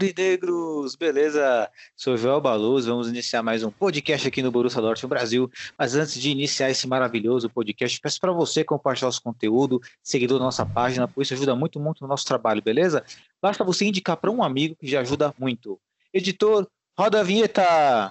Aurinegros! Beleza? Sou Joel Baluz, vamos iniciar mais um podcast aqui no Borussia Dortmund Brasil. Mas antes de iniciar esse maravilhoso podcast, peço para você compartilhar os conteúdo, seguidor da nossa página, pois isso ajuda muito, muito no nosso trabalho, beleza? Basta você indicar para um amigo que já ajuda muito. Editor, roda a vinheta!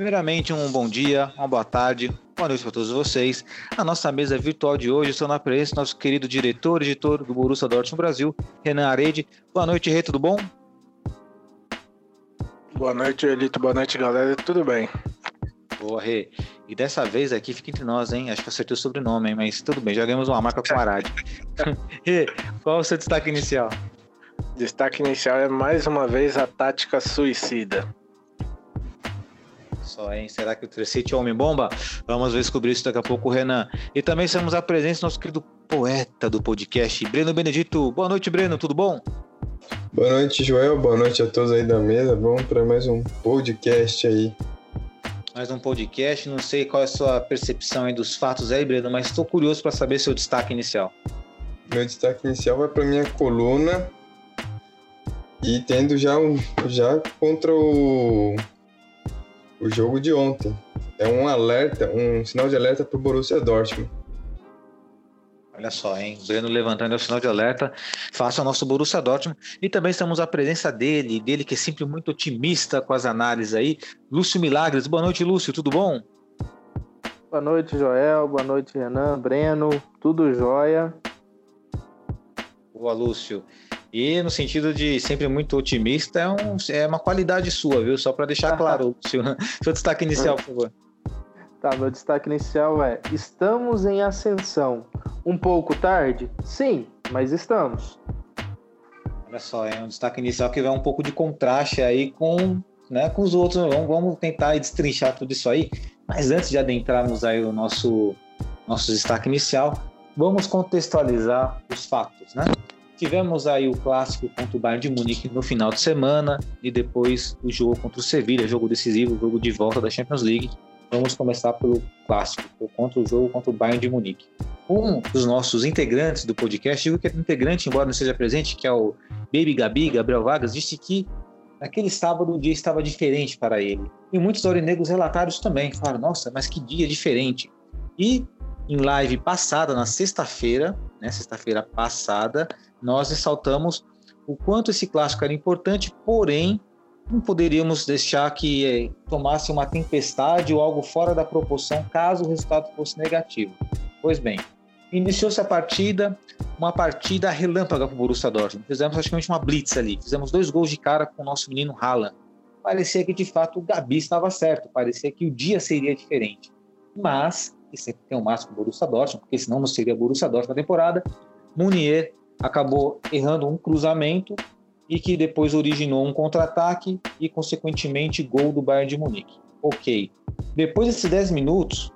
Primeiramente, um bom dia, uma boa tarde, boa noite para todos vocês. A nossa mesa virtual de hoje estou na presença do nosso querido diretor, editor do Borussia Dortmund Brasil, Renan Arede. Boa noite, Rê, tudo bom? Boa noite, Elito. Boa noite, galera. Tudo bem? Boa, Rê. E dessa vez aqui fica entre nós, hein? Acho que acertei o sobrenome, hein? Mas tudo bem, já ganhamos uma marca com o Arade. Rê, qual é o seu destaque inicial? Destaque inicial é mais uma vez a tática suicida. Só, hein? Será que o Trecite é homem-bomba? Vamos descobrir isso daqui a pouco, Renan. E também temos a presença do nosso querido poeta do podcast, Breno Benedito. Boa noite, Breno, tudo bom? Boa noite, Joel. Boa noite a todos aí da mesa. Vamos para mais um podcast aí. Mais um podcast, não sei qual é a sua percepção aí dos fatos aí, Breno, mas estou curioso para saber seu destaque inicial. Meu destaque inicial vai para minha coluna e tendo já um já contra o o jogo de ontem. É um alerta, um sinal de alerta para o Borussia Dortmund. Olha só, hein? O Breno levantando é o sinal de alerta. Faça o nosso Borussia Dortmund. E também estamos à presença dele, dele que é sempre muito otimista com as análises aí. Lúcio Milagres. Boa noite, Lúcio. Tudo bom? Boa noite, Joel. Boa noite, Renan, Breno. Tudo jóia. Boa, Lúcio. E no sentido de sempre muito otimista, é, um, é uma qualidade sua, viu? Só para deixar claro, Lúcio. Seu destaque inicial, por favor. Tá, meu destaque inicial é: estamos em ascensão. Um pouco tarde? Sim, mas estamos. Olha só, é um destaque inicial que vai um pouco de contraste aí com, né, com os outros. Vamos, vamos tentar destrinchar tudo isso aí. Mas antes de adentrarmos aí o nosso, nosso destaque inicial, vamos contextualizar os fatos, né? Tivemos aí o clássico contra o Bayern de Munique no final de semana e depois o jogo contra o Sevilha, jogo decisivo, jogo de volta da Champions League. Vamos começar pelo clássico, contra o jogo contra o Bayern de Munique. Um dos nossos integrantes do podcast, digo que é integrante, embora não seja presente, que é o Baby Gabi, Gabriel Vargas, disse que naquele sábado o dia estava diferente para ele. E muitos aurinegros relataram isso também. Falaram, nossa, mas que dia diferente. E em live passada, na sexta-feira, né, sexta-feira passada, nós ressaltamos o quanto esse clássico era importante, porém não poderíamos deixar que eh, tomasse uma tempestade ou algo fora da proporção caso o resultado fosse negativo. Pois bem, iniciou-se a partida, uma partida relâmpaga para o Borussia Dortmund. Fizemos praticamente uma blitz ali, fizemos dois gols de cara com o nosso menino Haaland. Parecia que de fato o Gabi estava certo, parecia que o dia seria diferente. Mas, e sempre tem o máximo Borussia Dortmund, porque senão não seria Borussia Dortmund na temporada, Munier acabou errando um cruzamento e que depois originou um contra-ataque e, consequentemente, gol do Bayern de Munique. Ok. Depois desses 10 minutos,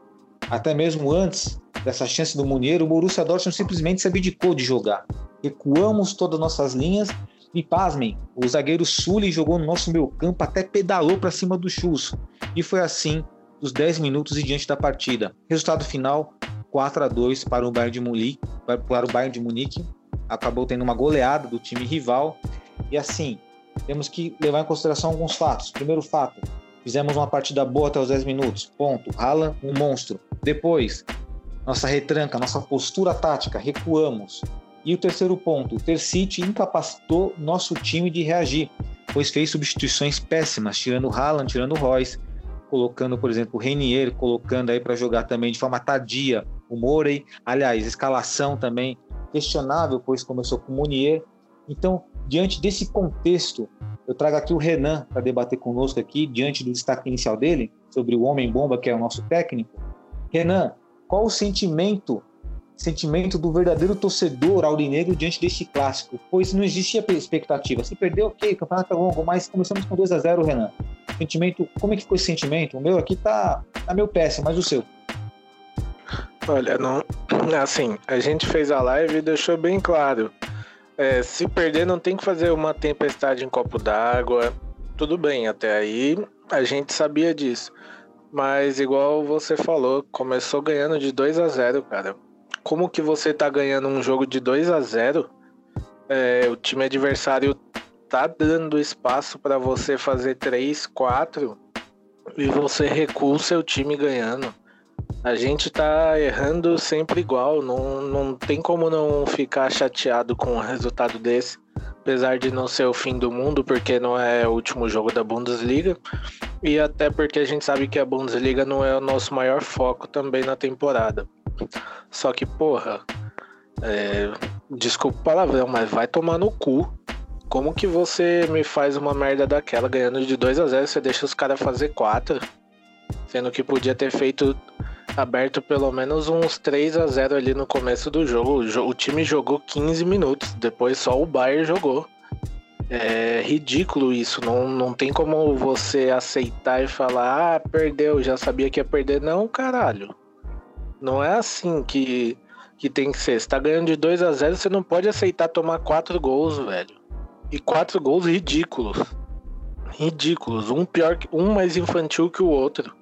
até mesmo antes dessa chance do Munier, o Borussia Dortmund simplesmente se abdicou de jogar. Recuamos todas as nossas linhas e, pasmem, o zagueiro Sully jogou no nosso meio campo, até pedalou para cima do Chus. E foi assim dos 10 minutos e diante da partida. Resultado final, 4 a 2 para o Bayern de Munique, para o Bayern de Munique. Acabou tendo uma goleada do time rival e assim, temos que levar em consideração alguns fatos. Primeiro fato, fizemos uma partida boa até os 10 minutos. Ponto. Haaland, um monstro. Depois, nossa retranca, nossa postura tática, recuamos. E o terceiro ponto, o Ter City incapacitou nosso time de reagir, pois fez substituições péssimas, tirando Haaland, tirando Royce, colocando, por exemplo, o Renier, colocando aí para jogar também de forma tardia o Morey. Aliás, escalação também questionável, pois começou com o Munier. Então, diante desse contexto, eu trago aqui o Renan para debater conosco aqui, diante do destaque inicial dele, sobre o Homem-Bomba, que é o nosso técnico. Renan, qual o sentimento sentimento do verdadeiro torcedor aurinegro diante deste clássico? Pois não existia expectativa. Se perdeu, ok, campeonato é longo, mas começamos com 2 a 0 Renan. Sentimento, como é que ficou esse sentimento? O meu aqui tá, tá meio péssimo, mas o seu? Olha, não. Assim, a gente fez a live e deixou bem claro. É, se perder, não tem que fazer uma tempestade em copo d'água. Tudo bem, até aí a gente sabia disso. Mas igual você falou, começou ganhando de 2 a 0 cara. Como que você tá ganhando um jogo de 2 a 0 é, o time adversário tá dando espaço para você fazer 3, 4 e você recua o seu time ganhando. A gente tá errando sempre igual, não, não tem como não ficar chateado com um resultado desse, apesar de não ser o fim do mundo, porque não é o último jogo da Bundesliga, e até porque a gente sabe que a Bundesliga não é o nosso maior foco também na temporada. Só que, porra, é, desculpa o palavrão, mas vai tomar no cu. Como que você me faz uma merda daquela ganhando de 2 a 0 você deixa os caras fazer 4? Sendo que podia ter feito aberto pelo menos uns 3 a 0 ali no começo do jogo. O, time jogou 15 minutos, depois só o Bayern jogou. É ridículo isso, não, não tem como você aceitar e falar, ah, perdeu, já sabia que ia perder. Não, caralho. Não é assim que, que tem que ser. Você tá ganhando de 2 a 0 você não pode aceitar tomar 4 gols, velho. E 4 gols ridículos. Ridículos. Um pior um mais infantil que o outro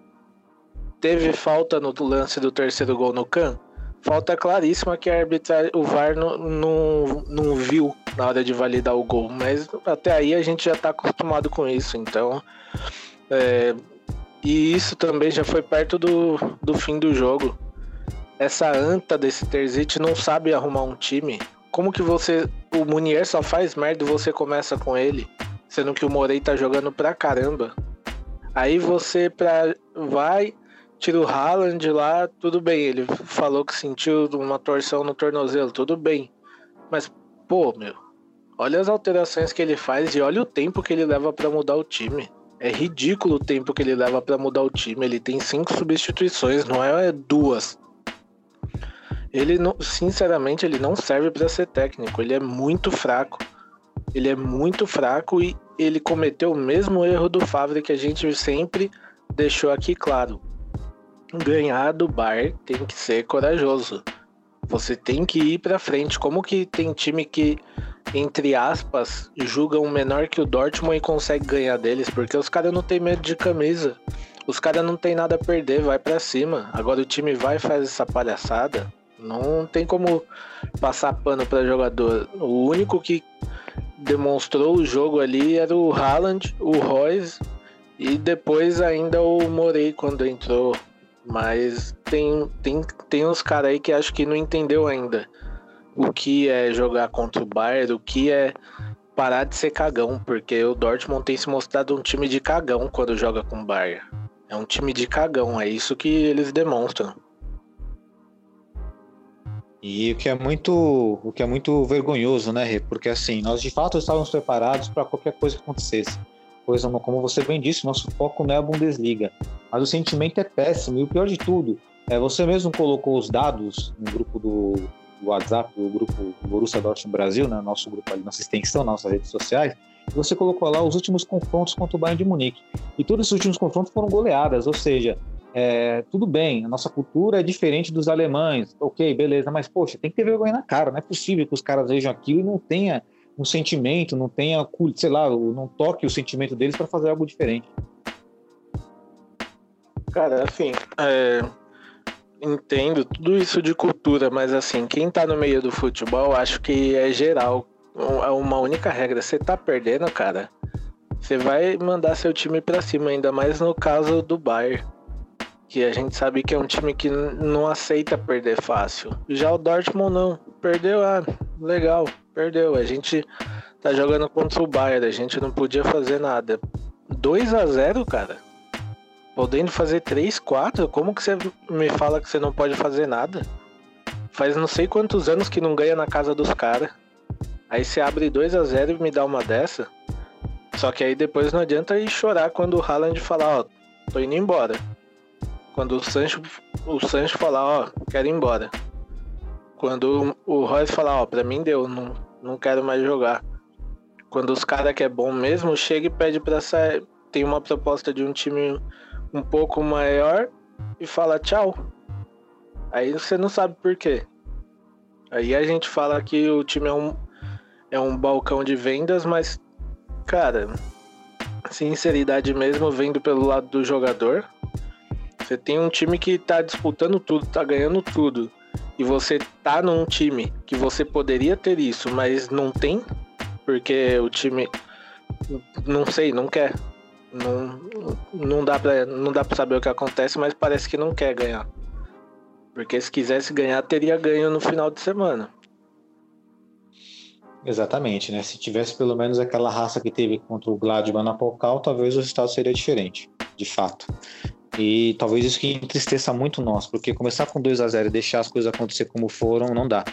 teve falta no lance do terceiro gol no Can. Falta claríssima que a arbitragem, o VAR não, não, não viu na hora de validar o gol, mas até aí a gente já está acostumado com isso, então. É, e isso também já foi perto do, do fim do jogo. Essa anta desse Terzic não sabe arrumar um time. Como que você. O Munier só faz merda e você começa com ele, sendo que o Morei tá jogando pra caramba. Aí você pra, vai, tira o Haaland lá, tudo bem. Ele falou que sentiu uma torção no tornozelo, tudo bem. Mas, pô, meu, olha as alterações que ele faz e olha o tempo que ele leva para mudar o time. É ridículo o tempo que ele leva para mudar o time. Ele tem cinco substituições, não é duas. Ele, não, sinceramente, ele não serve para ser técnico. Ele é muito fraco. Ele é muito fraco e ele cometeu o mesmo erro do Favre que a gente sempre deixou aqui claro ganhar do Bar tem que ser corajoso. Você tem que ir para frente. Como que tem time que, entre aspas, julga um menor que o Dortmund e consegue ganhar deles? Porque os caras não tem medo de camisa. Os caras não tem nada a perder, vai para cima. Agora o time vai e faz essa palhaçada. Não tem como passar pano para jogador. O único que demonstrou o jogo ali era o Haaland, o Royce e depois ainda o Morey quando entrou mas tem, tem, tem uns caras aí que acho que não entendeu ainda o que é jogar contra o Bayern, o que é parar de ser cagão, porque o Dortmund tem se mostrado um time de cagão quando joga com o Bayern. É um time de cagão, é isso que eles demonstram. E o que é muito, o que é muito vergonhoso, né, Rê? Porque assim, nós de fato estávamos preparados para qualquer coisa que acontecesse pois como você bem disse, nosso foco não é a Bundesliga. Mas o sentimento é péssimo. E o pior de tudo, é, você mesmo colocou os dados no grupo do, do WhatsApp, do grupo Borussia Dortmund Brasil, né, nosso grupo ali, nossa extensão, nossas redes sociais, e você colocou lá os últimos confrontos contra o Bayern de Munique. E todos esses últimos confrontos foram goleadas, ou seja, é, tudo bem, a nossa cultura é diferente dos alemães, ok, beleza, mas poxa, tem que ter vergonha na cara, não é possível que os caras vejam aquilo e não tenha um sentimento, não tenha, sei lá, não toque o sentimento deles para fazer algo diferente. Cara, assim, é, entendo tudo isso de cultura, mas assim, quem tá no meio do futebol, acho que é geral. É uma única regra. Você tá perdendo, cara. Você vai mandar seu time para cima, ainda mais no caso do Bayern. Que a gente sabe que é um time que não aceita perder fácil. Já o Dortmund não. Perdeu, ah, legal, perdeu. A gente tá jogando contra o Bayern, a gente não podia fazer nada. 2 a 0 cara. Podendo fazer 3, 4, como que você me fala que você não pode fazer nada? Faz não sei quantos anos que não ganha na casa dos caras. Aí você abre 2 a 0 e me dá uma dessa. Só que aí depois não adianta ir chorar quando o Haaland falar, ó, tô indo embora. Quando o Sancho, o Sancho falar, ó, quero ir embora. Quando o Royce falar, ó, pra mim deu, não, não quero mais jogar. Quando os caras que é bom mesmo, chega e pede pra sair. Tem uma proposta de um time um pouco maior e fala tchau. Aí você não sabe por quê. Aí a gente fala que o time é um, é um balcão de vendas, mas, cara, sinceridade mesmo, vendo pelo lado do jogador. Você tem um time que tá disputando tudo, tá ganhando tudo. E você tá num time que você poderia ter isso, mas não tem, porque o time não sei, não quer. Não, não, dá pra, não dá pra saber o que acontece, mas parece que não quer ganhar. Porque se quisesse ganhar, teria ganho no final de semana. Exatamente, né? Se tivesse pelo menos aquela raça que teve contra o Gladbach na talvez o resultado seria diferente, de fato. E talvez isso que entristeça muito nós, porque começar com 2 a 0 e deixar as coisas acontecer como foram, não dá.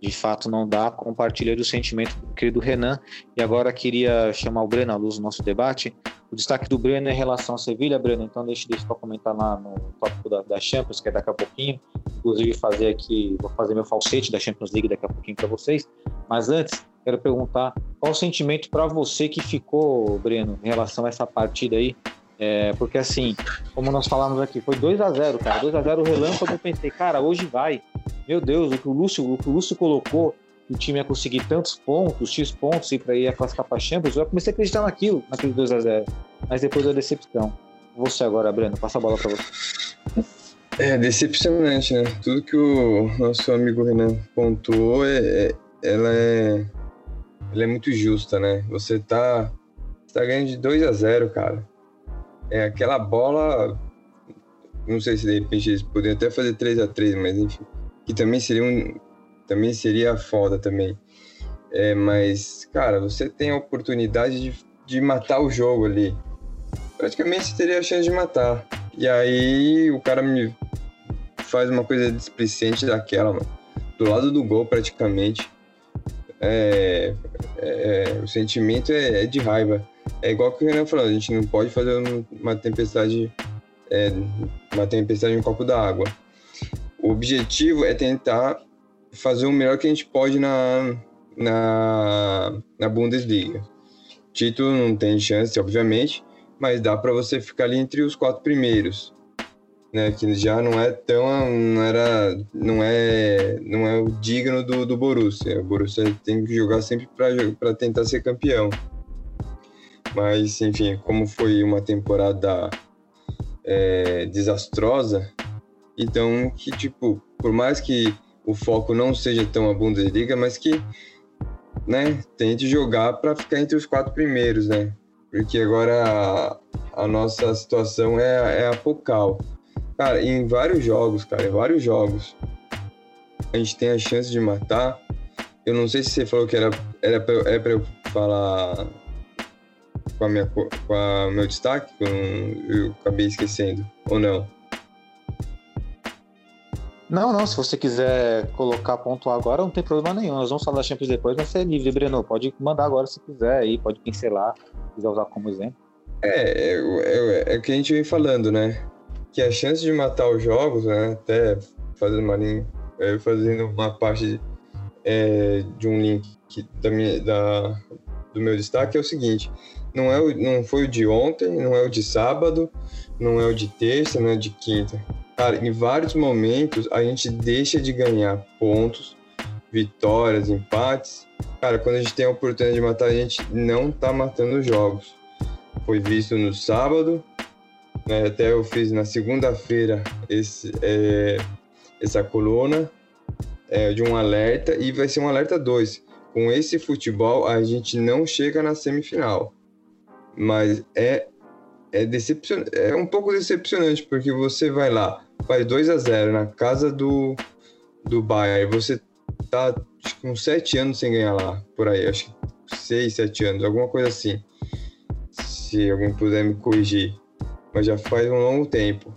De fato, não dá. Compartilha do sentimento do querido Renan. E agora queria chamar o Breno à luz do nosso debate. O destaque do Breno é em relação a Sevilha, Breno. Então, deixe isso para comentar lá no tópico da, da, Champions, que é daqui a pouquinho. Inclusive, fazer aqui, vou fazer meu falsete da Champions League daqui a pouquinho para vocês. Mas antes, quero perguntar qual o sentimento para você que ficou, Breno, em relação a essa partida aí. É, porque assim, como nós falamos aqui, foi 2 a 0 cara. 2 a 0 o relâmpago, eu pensei, cara, hoje vai. Meu Deus, o que o Lúcio, o que o Lúcio colocou, que o time ia conseguir tantos pontos, X pontos, e para ir classificar para Champions, eu comecei a acreditar naquilo, naquele 2 a 0 Mas depois da decepção. Você agora, Breno, passa a bola para você. É decepcionante, né? Tudo que o nosso amigo Renan pontuou, é, é, ela, é, ela é muito justa, né? Você tá, tá ganhando de 2 a 0 cara é aquela bola. Não sei se de repente eles poderiam até fazer 3 a 3 mas enfim. Que também seria um. Também seria foda também. É, mas, cara, você tem a oportunidade de, de matar o jogo ali. Praticamente você teria a chance de matar. E aí o cara me faz uma coisa displicente daquela, mano. Do lado do gol, praticamente. É, é, o sentimento é, é de raiva é igual que o Renan falou, a gente não pode fazer uma tempestade, é, uma tempestade em um copo d'água. O objetivo é tentar fazer o melhor que a gente pode na, na, na Bundesliga. Título não tem chance, obviamente, mas dá para você ficar ali entre os quatro primeiros, né? Que já não é tão, não era, não é, não é o digno do, do Borussia. O Borussia tem que jogar sempre para tentar ser campeão. Mas, enfim, como foi uma temporada é, desastrosa, então que, tipo, por mais que o foco não seja tão a Bundesliga, mas que, né, tente jogar para ficar entre os quatro primeiros, né? Porque agora a, a nossa situação é, é a. Cara, em vários jogos, cara, em vários jogos, a gente tem a chance de matar. Eu não sei se você falou que era, era, pra, era pra eu falar com a minha com a meu destaque, que eu, eu acabei esquecendo, ou não? Não, não, se você quiser colocar ponto agora, não tem problema nenhum. Nós vamos falar da Champions depois, mas você é livre, Breno. Pode mandar agora se quiser aí, pode pincelar, se quiser usar como exemplo. É, é, é, é o que a gente vem falando, né? Que a chance de matar os jogos, né? Até fazendo uma, é, fazendo uma parte é, de um link da minha, da, do meu destaque é o seguinte: não, é o, não foi o de ontem, não é o de sábado, não é o de terça, não é o de quinta. Cara, em vários momentos a gente deixa de ganhar pontos, vitórias, empates. Cara, quando a gente tem a oportunidade de matar, a gente não tá matando os jogos. Foi visto no sábado, né, até eu fiz na segunda-feira é, essa coluna é, de um alerta e vai ser um alerta 2. Com esse futebol, a gente não chega na semifinal mas é é, decepcion... é um pouco decepcionante, porque você vai lá, faz 2 a 0 na casa do, do Bayern, você tá uns sete anos sem ganhar lá, por aí, acho que seis, sete anos, alguma coisa assim. Se alguém puder me corrigir. Mas já faz um longo tempo.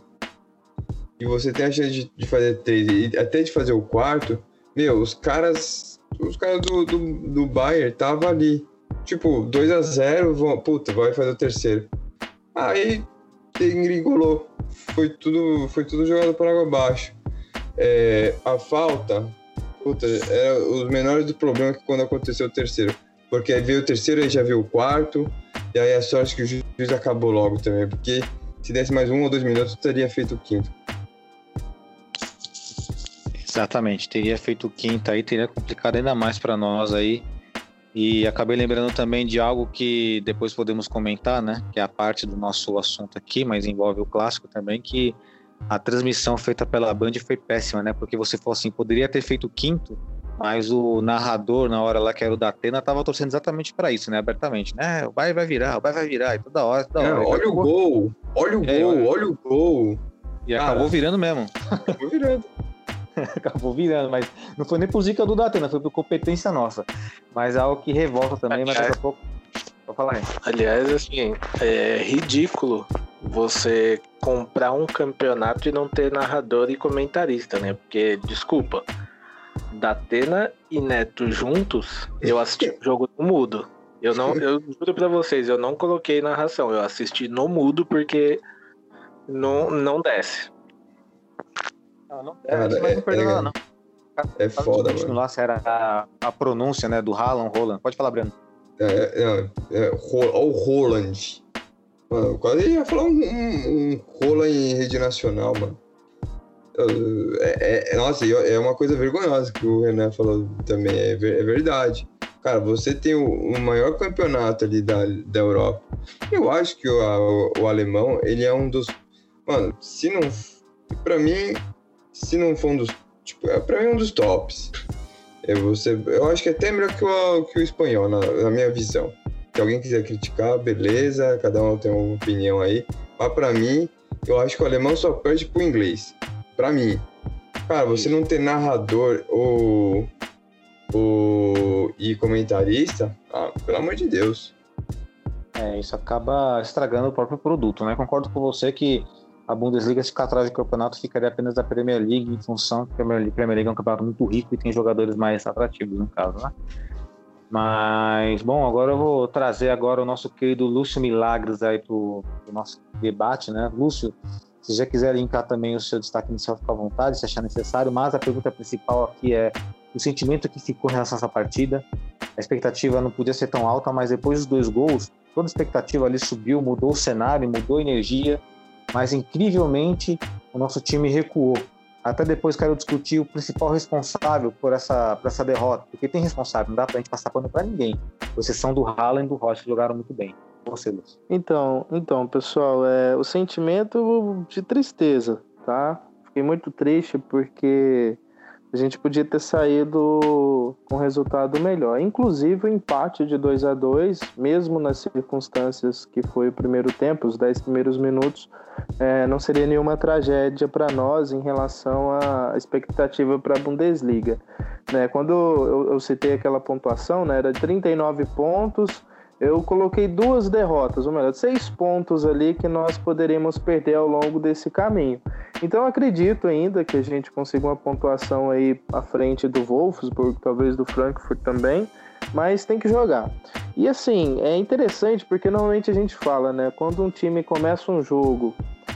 E você tem a chance de, de fazer três e até de fazer o quarto, meu, os caras. Os caras do, do, do Bayern tava ali. Tipo, 2 a 0 vão, puta, vai fazer o terceiro. Aí engringolou. Foi tudo, foi tudo jogado por água abaixo. É, a falta, puta, era os menores do problema que quando aconteceu o terceiro. Porque aí veio o terceiro, aí já veio o quarto, e aí a sorte que o juiz acabou logo também, porque se desse mais um ou dois minutos, teria feito o quinto. Exatamente, teria feito o quinto aí, teria complicado ainda mais para nós aí. E acabei lembrando também de algo que depois podemos comentar, né? Que é a parte do nosso assunto aqui, mas envolve o clássico também, que a transmissão feita pela Band foi péssima, né? Porque você falou assim, poderia ter feito o quinto, mas o narrador, na hora lá que era o da Atena, tava torcendo exatamente para isso, né? Abertamente, né? O Bayern vai virar, o Bayern vai virar, e toda hora, toda hora. É, olha acabou... o gol, olha o é, gol, olha... olha... o gol. E Cara, acabou virando mesmo. Acabou virando. acabou virando, mas não foi nem por zica do Datena, foi por competência nossa. Mas é algo que revolta também, mas daqui a pouco. Vou falar aí. Aliás, assim, é ridículo você comprar um campeonato e não ter narrador e comentarista, né? Porque, desculpa, Datena e Neto juntos, eu assisti o jogo no mudo. Eu não, eu juro pra vocês, eu não coloquei narração, eu assisti no mudo porque não, não desce. Não, não Cara, mas é, não perdeu é, não. É foda, mano. Lá se era a, a pronúncia, né, do Haaland, Roland. Pode falar, Breno. É, é, é, o Roland. Mano, quase ia falar um, um, um Roland em rede nacional, mano. É, é, nossa, é uma coisa vergonhosa que o Renan falou também, é, é verdade. Cara, você tem o, o, maior campeonato ali da, da Europa. Eu acho que o, o, o alemão, ele é um dos. Mano, se não. Pra mim, se não for um dos. Tipo, é, pra mim é um dos tops. É você, eu acho que é até melhor que o, que o espanhol, na, na minha visão. Se alguém quiser criticar, beleza, cada um tem uma opinião aí. Mas pra mim, eu acho que o alemão só perde pro inglês. Pra mim. Cara, você não ter narrador ou, ou e comentarista, ah, pelo amor de Deus. É, isso acaba estragando o próprio produto, né? Concordo com você que a Bundesliga, se ficar atrás do campeonato, ficaria apenas da Premier League, em função que a Premier League é um campeonato muito rico e tem jogadores mais atrativos, no caso, né? Mas, bom, agora eu vou trazer agora o nosso querido Lúcio Milagres aí para o nosso debate, né? Lúcio, se já quiser linkar também o seu destaque inicial, fica à vontade, se achar necessário, mas a pergunta principal aqui é o sentimento que ficou em relação a essa partida. A expectativa não podia ser tão alta, mas depois dos dois gols, toda a expectativa ali subiu, mudou o cenário, mudou a energia, mas incrivelmente o nosso time recuou. Até depois quero discutir o principal responsável por essa, por essa derrota, porque tem responsável, não dá pra gente passar pano para ninguém. Com exceção do Haaland e do Rocha, que jogaram muito bem. Você. Então, então, pessoal, é o sentimento de tristeza, tá? Fiquei muito triste porque a gente podia ter saído com um resultado melhor. Inclusive o empate de 2 a 2 mesmo nas circunstâncias que foi o primeiro tempo, os 10 primeiros minutos, é, não seria nenhuma tragédia para nós em relação à expectativa para a Bundesliga. Né? Quando eu, eu, citei aquela pontuação, né, era 39 pontos eu coloquei duas derrotas, ou melhor, seis pontos ali que nós poderíamos perder ao longo desse caminho. Então acredito ainda que a gente consiga uma pontuação aí à frente do Wolfsburg, talvez do Frankfurt também, mas tem que jogar. E assim, é interessante porque normalmente a gente fala, né, quando um time começa um jogo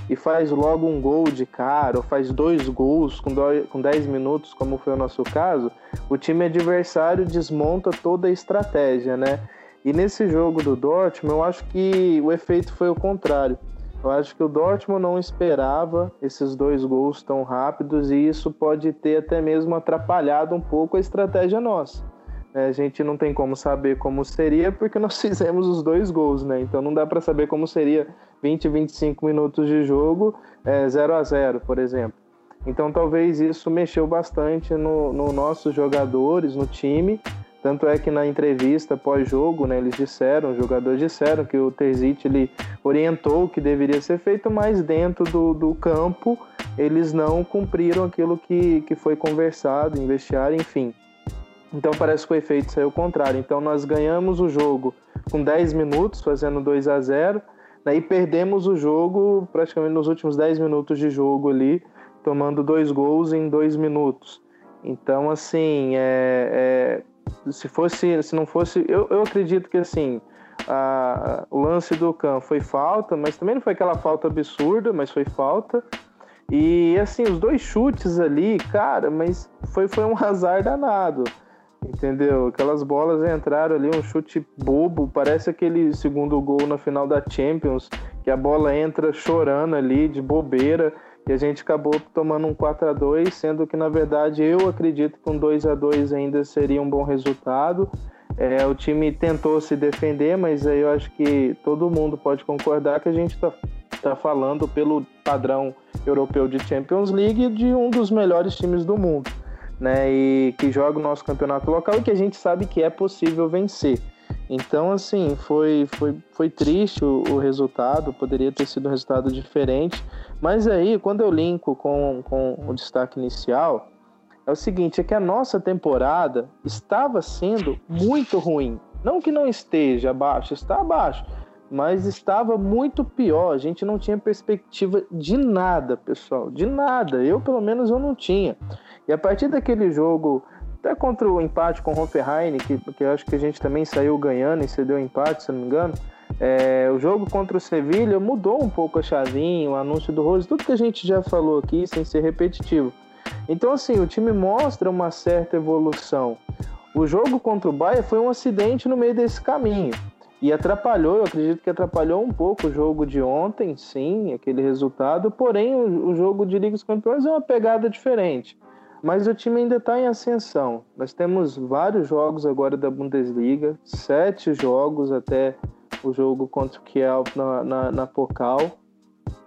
e faz logo um gol de cara, ou faz dois gols com, dois, com 10 minutos, como foi o nosso caso, o time adversário desmonta toda a estratégia, né? E nesse jogo do Dortmund, eu acho que o efeito foi o contrário. Eu acho que o Dortmund não esperava esses dois gols tão rápidos e isso pode ter até mesmo atrapalhado um pouco a estratégia nossa. É, a gente não tem como saber como seria porque nós fizemos os dois gols, né? Então não dá para saber como seria 20, 25 minutos de jogo é, 0 a 0 por exemplo. Então talvez isso mexeu bastante no, no nossos jogadores, no time, tanto é que na entrevista pós-jogo, né, eles disseram, os jogadores disseram que o Terzic ele orientou o que deveria ser feito, mas dentro do, do campo eles não cumpriram aquilo que, que foi conversado, investiar, enfim. Então parece que o efeito saiu contrário. Então nós ganhamos o jogo com 10 minutos, fazendo 2 a 0 né, e perdemos o jogo praticamente nos últimos 10 minutos de jogo ali, tomando dois gols em dois minutos. Então, assim, é, é, se fosse, se não fosse, eu, eu acredito que assim, a, o lance do Can foi falta, mas também não foi aquela falta absurda, mas foi falta. E assim, os dois chutes ali, cara, mas foi, foi um azar danado. Entendeu? Aquelas bolas entraram ali, um chute bobo, parece aquele segundo gol na final da Champions, que a bola entra chorando ali de bobeira e a gente acabou tomando um 4 a 2 sendo que na verdade eu acredito que um 2 a 2 ainda seria um bom resultado. É, o time tentou se defender, mas aí eu acho que todo mundo pode concordar que a gente está tá falando pelo padrão europeu de Champions League de um dos melhores times do mundo, né? E que joga o nosso campeonato local e que a gente sabe que é possível vencer. Então, assim, foi, foi, foi triste o, o resultado, poderia ter sido um resultado diferente, mas aí, quando eu linko com, com o destaque inicial, é o seguinte: é que a nossa temporada estava sendo muito ruim. Não que não esteja abaixo, está abaixo, mas estava muito pior. A gente não tinha perspectiva de nada, pessoal, de nada. Eu, pelo menos, eu não tinha. E a partir daquele jogo, até contra o empate com o Hoffenheim, que, que eu acho que a gente também saiu ganhando e cedeu empate, se não me engano. É, o jogo contra o Sevilha mudou um pouco a chavinha, o anúncio do Rose, tudo que a gente já falou aqui, sem ser repetitivo. Então, assim, o time mostra uma certa evolução. O jogo contra o Bahia foi um acidente no meio desse caminho. E atrapalhou, eu acredito que atrapalhou um pouco o jogo de ontem, sim, aquele resultado. Porém, o, o jogo de Liga dos Campeões é uma pegada diferente. Mas o time ainda está em ascensão. Nós temos vários jogos agora da Bundesliga, sete jogos até o jogo contra o Kiel na, na, na Pocal.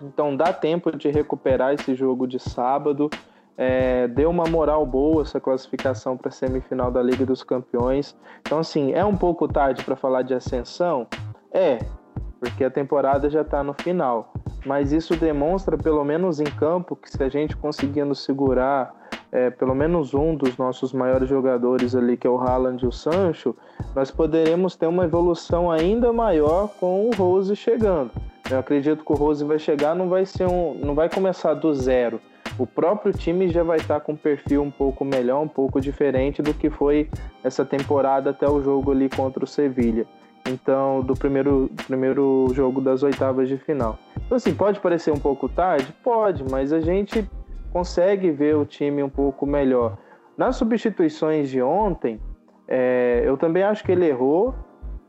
Então dá tempo de recuperar esse jogo de sábado. É, deu uma moral boa essa classificação para a semifinal da Liga dos Campeões. Então, assim, é um pouco tarde para falar de ascensão? É, porque a temporada já está no final. Mas isso demonstra, pelo menos em campo, que se a gente conseguir nos segurar é, pelo menos um dos nossos maiores jogadores ali, que é o Haaland e o Sancho, nós poderemos ter uma evolução ainda maior com o Rose chegando. Eu acredito que o Rose vai chegar, não vai ser um, não vai começar do zero o próprio time já vai estar com um perfil um pouco melhor, um pouco diferente do que foi essa temporada até o jogo ali contra o Sevilha. Então, do primeiro, primeiro jogo das oitavas de final. Então, assim, pode parecer um pouco tarde? Pode, mas a gente consegue ver o time um pouco melhor. Nas substituições de ontem, é, eu também acho que ele errou,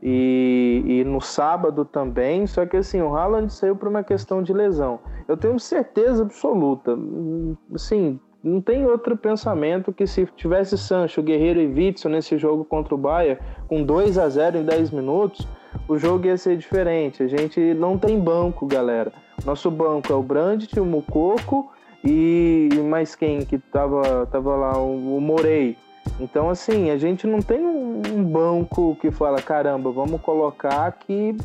e, e, no sábado também, só que assim, o Haaland saiu por uma questão de lesão. Eu tenho certeza absoluta, assim, não tem outro pensamento que se tivesse Sancho, Guerreiro e Witzel nesse jogo contra o Bayern, com 2 a 0 em 10 minutos, o jogo ia ser diferente. A gente não tem banco, galera. Nosso banco é o Brandt, o Mucoco e mais quem que tava, tava lá, o, o Morei. Então, assim, a gente não tem um banco que fala, caramba, vamos colocar que,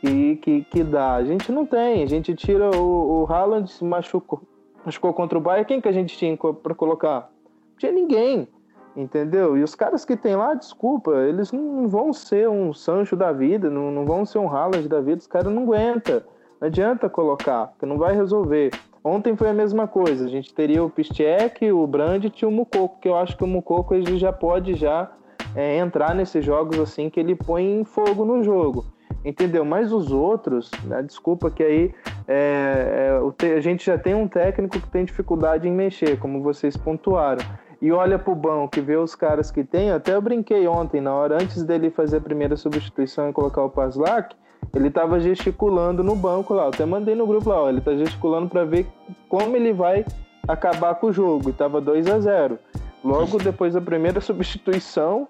que, que, que dá. A gente não tem. A gente tira o, o Haaland, se machucou, machucou contra o Bayern, quem que a gente tinha para colocar? Não tinha ninguém, entendeu? E os caras que tem lá, desculpa, eles não vão ser um Sancho da vida, não, não vão ser um Haaland da vida, os caras não aguentam. Não adianta colocar, porque não vai resolver. Ontem foi a mesma coisa. A gente teria o Piszczek, o Brandt e o Mucoco, que eu acho que o Mucoco ele já pode já é, entrar nesses jogos assim que ele põe fogo no jogo. Entendeu? Mas os outros, né, desculpa que aí é, é, a gente já tem um técnico que tem dificuldade em mexer, como vocês pontuaram. E olha pro banco e vê os caras que tem. Até eu brinquei ontem, na hora antes dele fazer a primeira substituição e colocar o Paslak ele tava gesticulando no banco lá. Eu até mandei no grupo lá, ó, ele tá gesticulando para ver como ele vai acabar com o jogo. E tava 2 a 0 Logo depois da primeira substituição,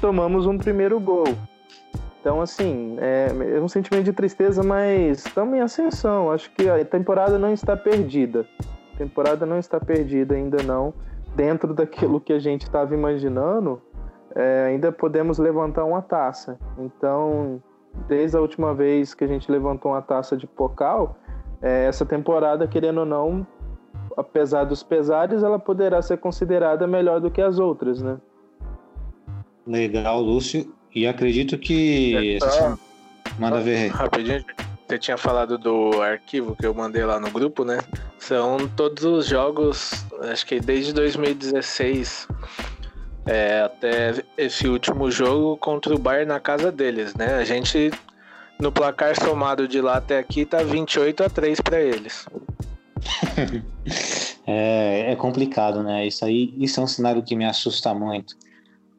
tomamos um primeiro gol. Então, assim, é, é um sentimento de tristeza, mas estamos em ascensão. Acho que a temporada não está perdida. A temporada não está perdida ainda não. Dentro daquilo que a gente estava imaginando, é, ainda podemos levantar uma taça. Então, desde a última vez que a gente levantou uma taça de Pocal, é, essa temporada, querendo ou não, apesar dos pesares, ela poderá ser considerada melhor do que as outras, né? Legal, Lúcio. E acredito que. É, só- Manda ver. Rapidinho, você tinha falado do arquivo que eu mandei lá no grupo, né? São todos os jogos, acho que desde 2016 é, até esse último jogo contra o Bayern na casa deles, né? A gente, no placar somado de lá até aqui, tá 28 a 3 para eles. É, é complicado, né? Isso aí, isso é um cenário que me assusta muito.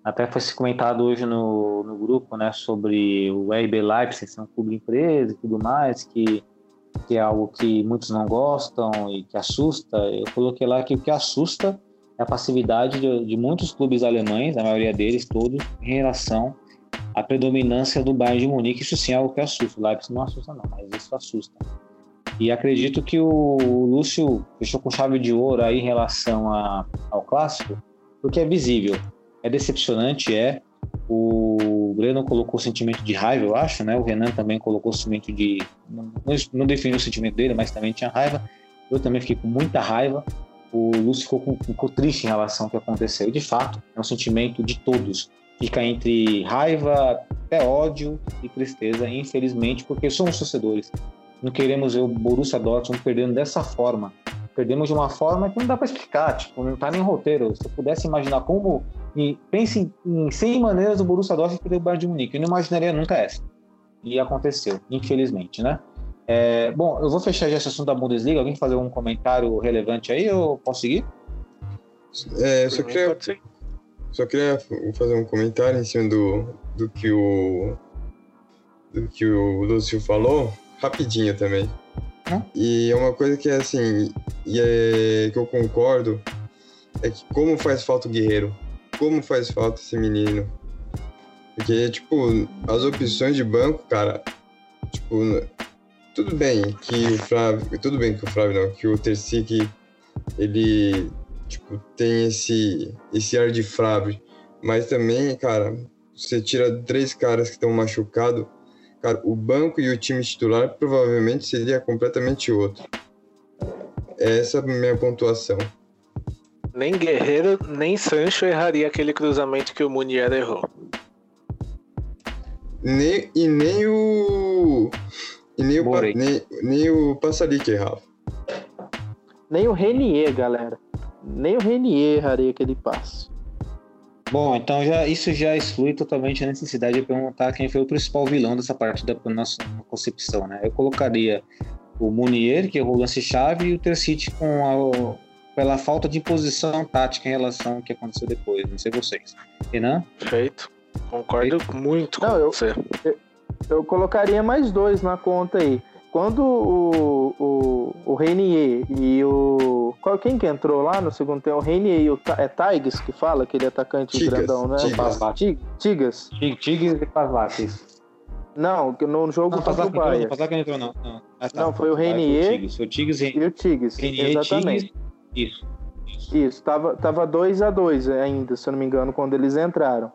Até foi comentado hoje no, no grupo, né, sobre o RB Leipzig ser um clube empresa e tudo mais, que, que é algo que muitos não gostam e que assusta. Eu coloquei lá que o que assusta a passividade de, de muitos clubes alemães, a maioria deles todos, em relação à predominância do Bayern de Munique. Isso sim é algo que assusta. O Leipzig não assusta não, mas isso assusta. E acredito que o Lúcio fechou com chave de ouro aí em relação a, ao clássico, porque é visível, é decepcionante, é. O Breno colocou o sentimento de raiva, eu acho, né? O Renan também colocou o sentimento de. Não, não definiu o sentimento dele, mas também tinha raiva. Eu também fiquei com muita raiva. O Lúcio ficou, ficou triste em relação ao que aconteceu. E, de fato, é um sentimento de todos. Fica entre raiva, até ódio e tristeza, infelizmente, porque somos torcedores. Não queremos ver o Borussia Dortmund perdendo dessa forma. Perdemos de uma forma que não dá para explicar, tipo, não tá nem em roteiro. Se eu pudesse imaginar como. E pense em 100 maneiras do Borussia Dortmund perder o Bayern de Munique. Eu não imaginaria nunca essa. E aconteceu, infelizmente, né? É, bom, eu vou fechar já esse assunto da Bundesliga. Alguém fazer um comentário relevante aí? Eu posso seguir? É, eu só queria, só queria fazer um comentário em cima do, do que o do que o Lúcio falou, rapidinho também. Hum? E é uma coisa que é assim, e é, que eu concordo, é que como faz falta o guerreiro, como faz falta esse menino. Porque, tipo, as opções de banco, cara, tipo, tudo bem que o Flávio, tudo bem que o Flávio não, que o Tercic, ele, tipo, tem esse, esse ar de Flávio, mas também, cara, você tira três caras que estão machucados, cara, o banco e o time titular provavelmente seria completamente outro. Essa é a minha pontuação. Nem Guerreiro, nem Sancho erraria aquele cruzamento que o Munier errou. Nem, e nem o. E nem o, pa, nem, nem o Passalic errava. Nem o Renier, galera. Nem o Renier erraria aquele passe. Bom, então já, isso já exclui totalmente a necessidade de perguntar quem foi o principal vilão dessa partida por nossa concepção, né? Eu colocaria o Munier, que errou o lance-chave, e o Tercite com a, pela falta de posição tática em relação ao que aconteceu depois. Não sei vocês. Renan? Feito. Concordo muito com Não, eu- você. Eu colocaria mais dois na conta aí. Quando o, o, o Renier e o. Qual, quem que entrou lá no segundo tempo? O Renier e o é Tigres que fala, aquele atacante Tigas, grandão, né? Tigas. Ti- Tigas. E Pazlak. isso. Não, que no jogo Não, contra o não entrou, não. Entrou, não. Não, Ah, tá. Não, foi o Renier. Foi o Tigres, o E o Tigres. Renier, exatamente. Tigres. Isso. Isso, tava, tava 2 a 2 ainda, se eu não me engano, quando eles entraram.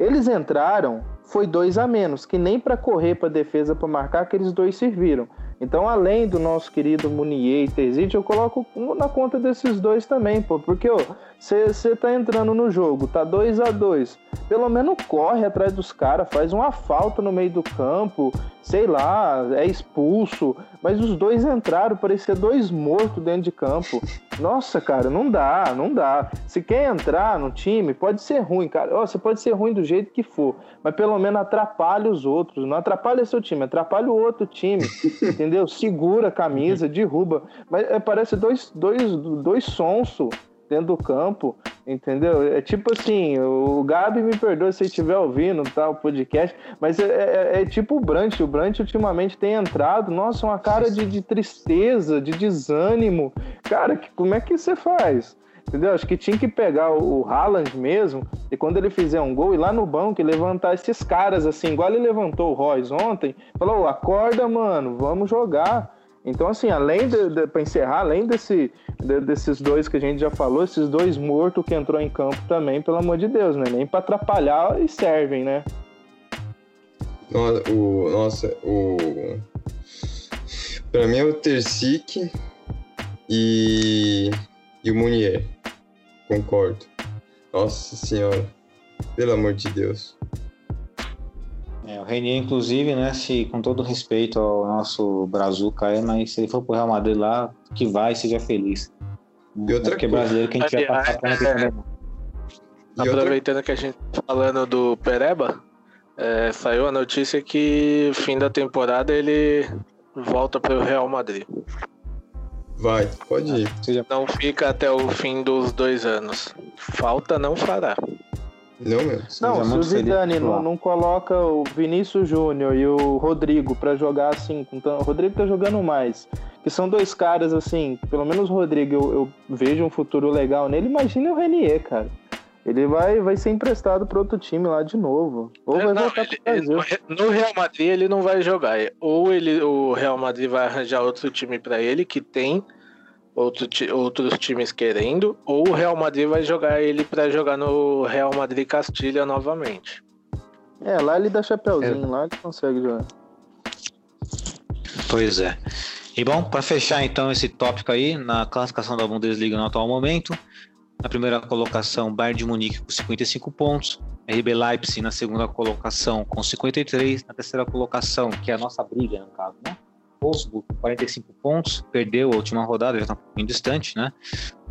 Eles entraram, foi dois a menos, que nem para correr para defesa para marcar, aqueles dois serviram. Então, além do nosso querido Munier e Terzic, eu coloco na conta desses dois também, pô, porque você tá entrando no jogo, tá 2 a 2 pelo menos corre atrás dos caras, faz uma falta no meio do campo, sei lá, é expulso, mas os dois entraram, parecia dois mortos dentro de campo. Nossa, cara, não dá, não dá. Se quer entrar no time, pode ser ruim, cara. Ó, Você pode ser ruim do jeito que for, mas pelo menos atrapalha os outros. Não atrapalha seu time, atrapalha o outro time, entendeu? Segura a camisa, derruba. Mas é, parece dois, dois, dois sonsos dentro do campo, entendeu? É tipo assim, o Gabi me perdoa se estiver ouvindo tá, o podcast, mas é, é- é tipo o Brant. O Brant ultimamente tem entrado, nossa, uma cara de, de tristeza, de desânimo. Cara, que- como é que você faz? Entendeu? Acho que tinha que pegar o Haaland mesmo e quando ele fizer um gol, ir lá no banco e levantar esses caras assim, igual ele levantou o Royce ontem, falou: "Ô, acorda, mano, vamos jogar. Então, assim, além de, de para encerrar, além desse, de- desses dois que a gente já falou, esses dois mortos que entrou em campo também, pelo amor de Deus, né? Nem para atrapalhar e servem, né? O, nossa, o. Pra mim é o Tercic e. e o Munier. Concordo. Nossa senhora. Pelo amor de Deus. É, o Renier, inclusive, né, se, com todo respeito ao nosso Brazuca, aí, mas se ele for pro Real Madrid lá, que vai, seja feliz. E outra Porque coisa- brasileiro que a gente vai Aliás, passar pena é-. E outra, Aproveitando que a gente tá falando do Pereba, é, saiu a notícia que fim da temporada ele volta para o Real Madrid. vai, pode ir. Seja Não fica até o fim dos dois anos. Falta não fará. Não, meu. Não, Seja se o Zidane não, não coloca o Vinícius Júnior e o Rodrigo pra jogar assim, com tan- o Rodrigo tá jogando mais, que são dois caras assim, pelo menos o Rodrigo eu, eu vejo um futuro legal nele, imagina o Renier, cara. Ele vai, vai ser emprestado para outro time lá de novo. Ou vai Não, voltar ele- pro ele- Brasil. no Real Madrid ele não vai jogar. Ou ele, o Real Madrid vai arranjar outro time para ele que tem outro outros times querendo, ou o Real Madrid vai jogar ele para jogar no Real Madrid Castilha novamente. É, lá ele dá chapéuzinho, lá ele consegue jogar. Pois é. E bom, para fechar então esse tópico aí, na classificação da Bundesliga no atual momento, na primeira colocação, Bayern de Munique com 55 pontos, RB Leipzig na segunda colocação com 53, na terceira colocação, que é a nossa briga no caso, né? Wolfsburg com 45 pontos, perdeu a última rodada, já está um pouquinho distante, né?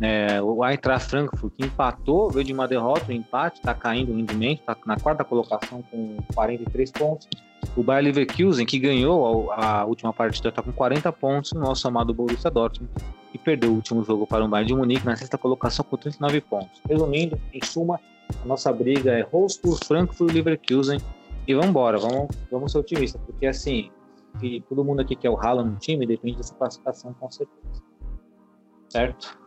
É, o Eintracht Frankfurt empatou, veio de uma derrota, um empate, está caindo o rendimento, está na quarta colocação com 43 pontos. O Bayer Leverkusen, que ganhou a, a última partida, está com 40 pontos. O nosso amado Borussia Dortmund, que perdeu o último jogo para o Bayern de Munique na sexta colocação com 39 pontos. Resumindo, em suma, a nossa briga é Wolfsburg, Frankfurt e Leverkusen. E vamos embora, vamos, vamos ser otimistas, porque assim, se todo mundo aqui quer o Haaland no time, depende dessa classificação com certeza. Certo?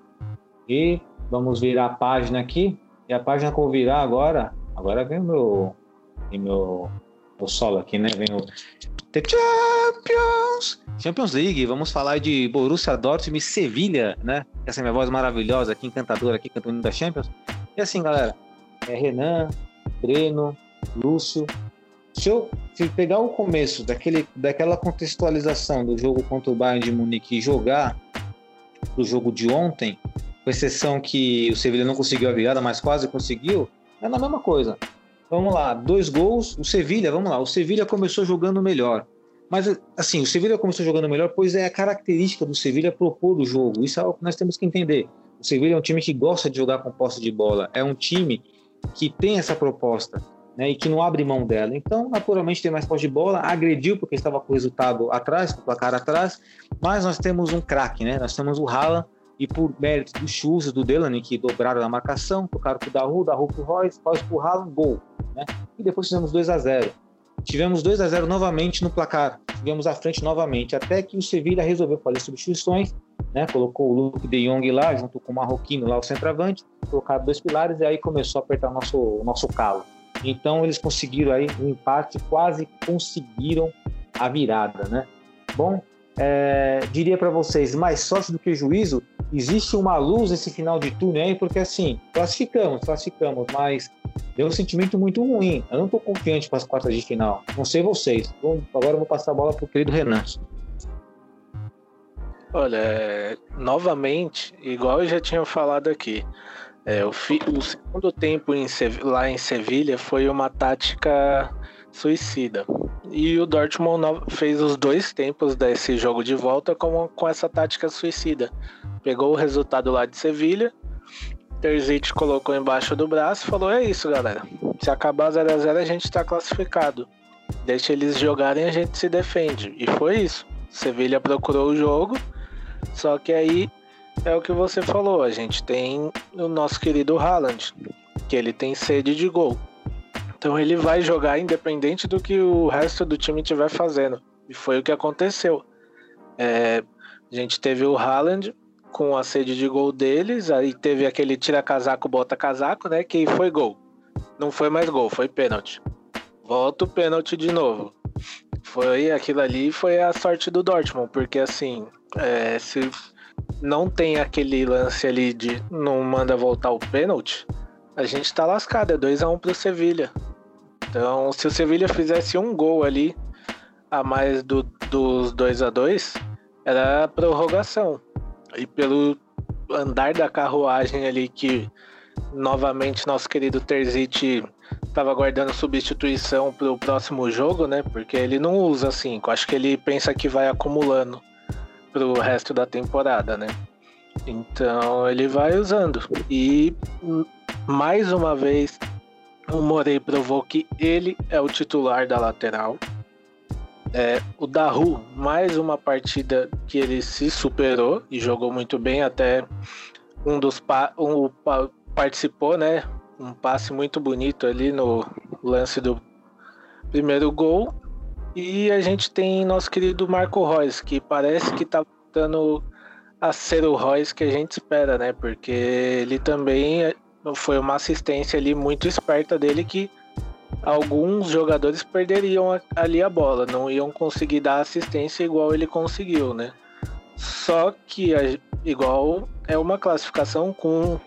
E vamos virar a página aqui. E a página que eu vou virar agora, agora vem o meu, vem meu o solo aqui, né? Vem o The Champions! Champions League, vamos falar de Borussia Dortmund e Sevilha, né? Essa é minha voz maravilhosa aqui, encantadora aqui, cantando da Champions. E assim, galera, é Renan, Breno, Lúcio. Se eu se pegar o começo daquele, daquela contextualização do jogo contra o Bayern de Munique e jogar do jogo de ontem, com exceção que o Sevilha não conseguiu a virada, mas quase conseguiu, é na mesma coisa. Vamos lá, dois gols. O Sevilha, vamos lá, o Sevilha começou jogando melhor. Mas, assim, o Sevilha começou jogando melhor, pois é a característica do Sevilha propor do jogo. Isso é o que nós temos que entender. O Sevilha é um time que gosta de jogar com posse de bola. É um time que tem essa proposta, né? E que não abre mão dela. Então, naturalmente, tem mais posse de bola. Agrediu porque estava com o resultado atrás, com o placar atrás. Mas nós temos um craque, né? Nós temos o Haaland e por mérito do Schultz do Delaney, que dobraram na marcação, tocaram pro Daru, Daru pro Royce, Royce pro Haaland, gol. Né? E depois fizemos 2 a 0 Tivemos 2 a 0 novamente no placar, tivemos à frente novamente, até que o Sevilla resolveu fazer substituições, né? colocou o Luke de Jong lá, junto com o Marroquino lá, o centroavante, colocaram dois pilares e aí começou a apertar o nosso, o nosso calo. Então eles conseguiram aí um empate, quase conseguiram a virada, né? Bom, é, diria para vocês, mais sorte do que juízo, existe uma luz nesse final de túnel aí, porque assim, classificamos, classificamos, mas deu um sentimento muito ruim. Eu não estou confiante para as quartas de final. Não sei vocês. Bom, agora eu vou passar a bola pro querido Renan. Olha, é, novamente, igual eu já tinha falado aqui, é, o, fi- o segundo tempo em lá em Sevilha foi uma tática suicida. E o Dortmund fez os dois tempos desse jogo de volta com, com essa tática suicida. Pegou o resultado lá de Sevilha, Terzic colocou embaixo do braço e falou: É isso, galera. Se acabar 0x0, a, gente tá classificado. Deixa eles jogarem, a gente se defende. E foi isso. Sevilha procurou o jogo, só que aí é o que você falou. A gente tem o nosso querido Haaland, que ele tem sede de gol. Então ele vai jogar independente do que o resto do time estiver fazendo. E foi o que aconteceu. É, a gente teve o Haaland com a sede de gol deles, aí teve aquele tira casaco, bota casaco, né? Que foi gol. Não foi mais gol, foi pênalti. Volta o pênalti de novo. Foi aquilo ali, foi a sorte do Dortmund, porque assim, é, se não tem aquele lance ali de não manda voltar o pênalti, a gente tá lascado, é 2x1 pro Sevilha. Então, se o Sevilha fizesse um gol ali a mais do, dos 2 a 2 era prorrogação. E pelo andar da carruagem ali que novamente nosso querido Terzic estava guardando substituição para o próximo jogo, né? Porque ele não usa 5. Acho que ele pensa que vai acumulando para o resto da temporada, né? Então ele vai usando. E mais uma vez o Morei provou que ele é o titular da lateral. É, o Daru, mais uma partida que ele se superou e jogou muito bem, até um dos pa um, pa participou, né? Um passe muito bonito ali no lance do primeiro gol. E a gente tem nosso querido Marco Reus, que parece que tá voltando a ser o Reus que a gente espera, né? Porque ele também foi uma assistência ali muito esperta dele que alguns jogadores perderiam ali a bola, não iam conseguir dar assistência igual ele conseguiu, né? Só que igual é uma classificação com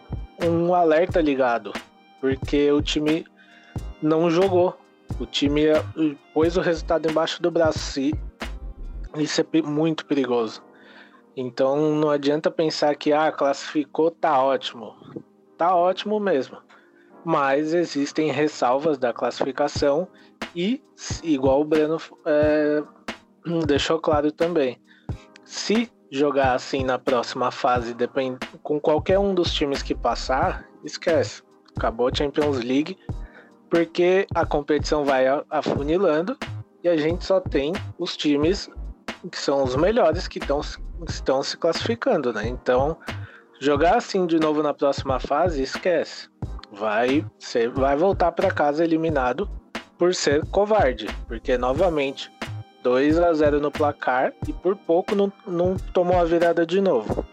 um alerta ligado, porque o time não jogou. O time pôs o resultado embaixo do braço e isso é muito perigoso. Então não adianta pensar que ah, classificou, tá ótimo. Tá ótimo mesmo mas existem ressalvas da classificação e, igual o Breno é, deixou claro também, se jogar assim na próxima fase, depend... com qualquer um dos times que passar, esquece. Acabou a Champions League, porque a competição vai afunilando e a gente só tem os times que são os melhores que tão, estão se classificando, né? Então, jogar assim de novo na próxima fase, esquece vai ser, vai voltar para casa eliminado por ser covarde, porque novamente 2 a 0 no placar e por pouco não, não tomou a virada de novo.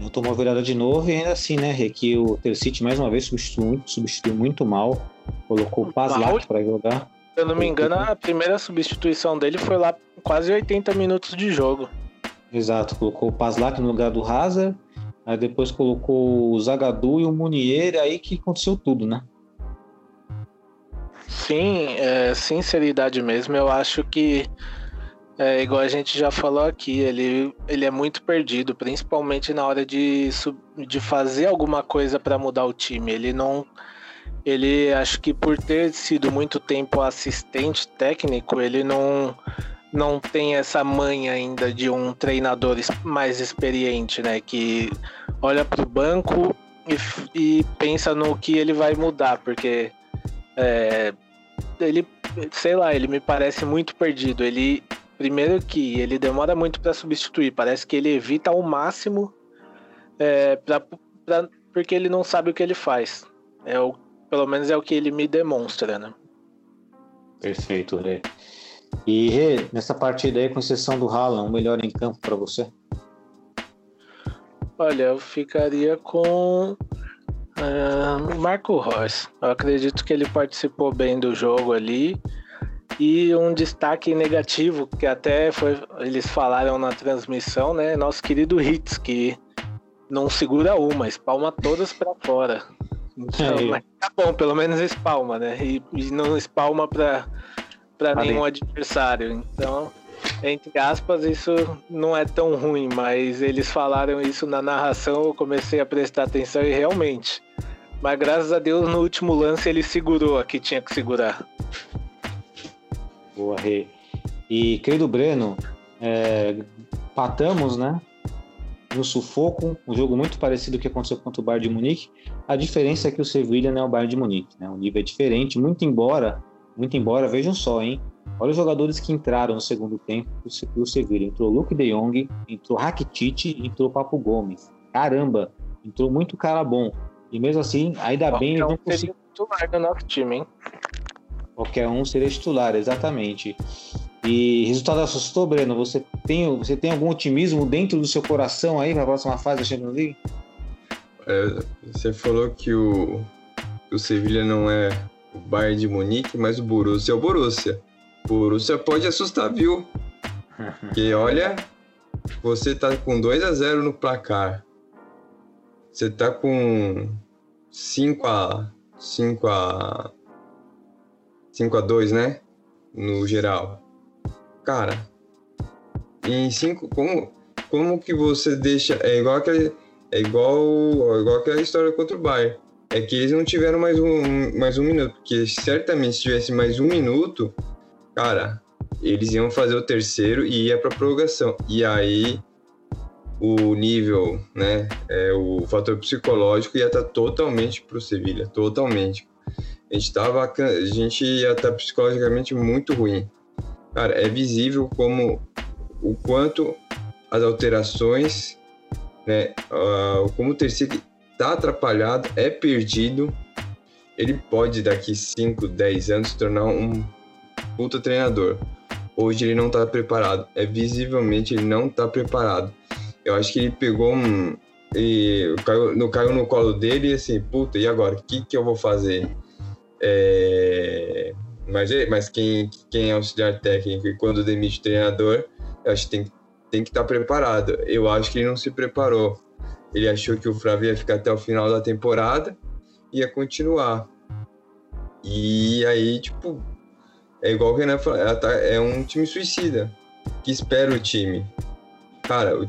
Não tomou a virada de novo e ainda assim, né, que o Tercite mais uma vez substituiu, substituiu muito mal, colocou o Paslak para jogar. Se eu não me engano, a primeira substituição dele foi lá quase 80 minutos de jogo. Exato, colocou o Paslak no lugar do Hazard Aí depois colocou o Zagadu e o Munier, aí que aconteceu tudo, né? Sim, é, sinceridade mesmo, eu acho que é, igual a gente já falou aqui, ele, ele é muito perdido, principalmente na hora de, de fazer alguma coisa para mudar o time. Ele não. Ele acho que por ter sido muito tempo assistente técnico, ele não não tem essa manha ainda de um treinador mais experiente, né? Que olha para o banco e, e, pensa no que ele vai mudar, porque é, ele, sei lá, ele me parece muito perdido. Ele, primeiro que ele demora muito para substituir, parece que ele evita ao máximo, é, pra, pra, porque ele não sabe o que ele faz. É o, pelo menos é o que ele me demonstra, né? Perfeito, Rê. E Rê, nessa partida aí, com exceção do Haaland, o melhor em campo para você? Olha, eu ficaria com uh, Marco Reus. Eu acredito que ele participou bem do jogo ali. E um destaque negativo, que até foi, eles falaram na transmissão, né? Nosso querido Hits, que não segura uma, espalma todas para fora. Então, é. tá bom, pelo menos espalma, né? E, e não espalma para para nenhum adversário. Então, entre aspas, isso não é tão ruim, mas eles falaram isso na narração, eu comecei a prestar atenção e realmente. Mas graças a Deus no último lance ele segurou a que tinha que segurar. Boa, Rê. E querido Breno, é, patamos, né? No sufoco, um jogo muito parecido que aconteceu contra o Bayern de Munique. A diferença é que o Sevilla não é o Bayern de Munique, né? O nível é diferente, muito embora muito embora, vejam só, hein? Olha os jogadores que entraram no segundo tempo do Sevilla. Entrou Luke de Jong, entrou Rakitic, entrou Papo Gomes. Caramba, entrou muito cara bom. E mesmo assim, ainda bem eles não conseguiram. titular do nosso time, hein? Qualquer um seria titular, exatamente. E resultado assustou, Breno? Você tem, você tem algum otimismo dentro do seu coração aí para a próxima fase da Champions League? É, você falou que o, o Sevilha não é o Bayern de Munique, mas o Borussia é o Borussia. O Borussia pode assustar, viu? Porque olha, você tá com 2 a 0 no placar. Você tá com 5 a 5 a 5 a 2, né? No geral. Cara, em 5 como como que você deixa é igual aquele é igual igual aquela história contra o Bayern. é que eles não tiveram mais um, mais um minuto, porque certamente se tivesse mais um minuto, cara, eles iam fazer o terceiro e ia pra prorrogação. E aí o nível, né, é, o fator psicológico ia estar tá totalmente pro Sevilha, totalmente. A gente, tava, a gente ia estar tá psicologicamente muito ruim. Cara, é visível como o quanto as alterações, né, uh, como o terceiro tá atrapalhado, é perdido, ele pode daqui 5, 10 anos se tornar um puta treinador. Hoje ele não tá preparado, é visivelmente ele não tá preparado. Eu acho que ele pegou um e caiu, caiu no colo dele e assim, puta, e agora? O que, que eu vou fazer? É... Mas, mas quem, quem é auxiliar técnico e quando demite treinador, acho que tem, tem que estar tá preparado. Eu acho que ele não se preparou. Ele achou que o Flávio ia ficar até o final da temporada e ia continuar. E aí, tipo, é igual o Renan falou, tá, é um time suicida. Que espera o time. Cara,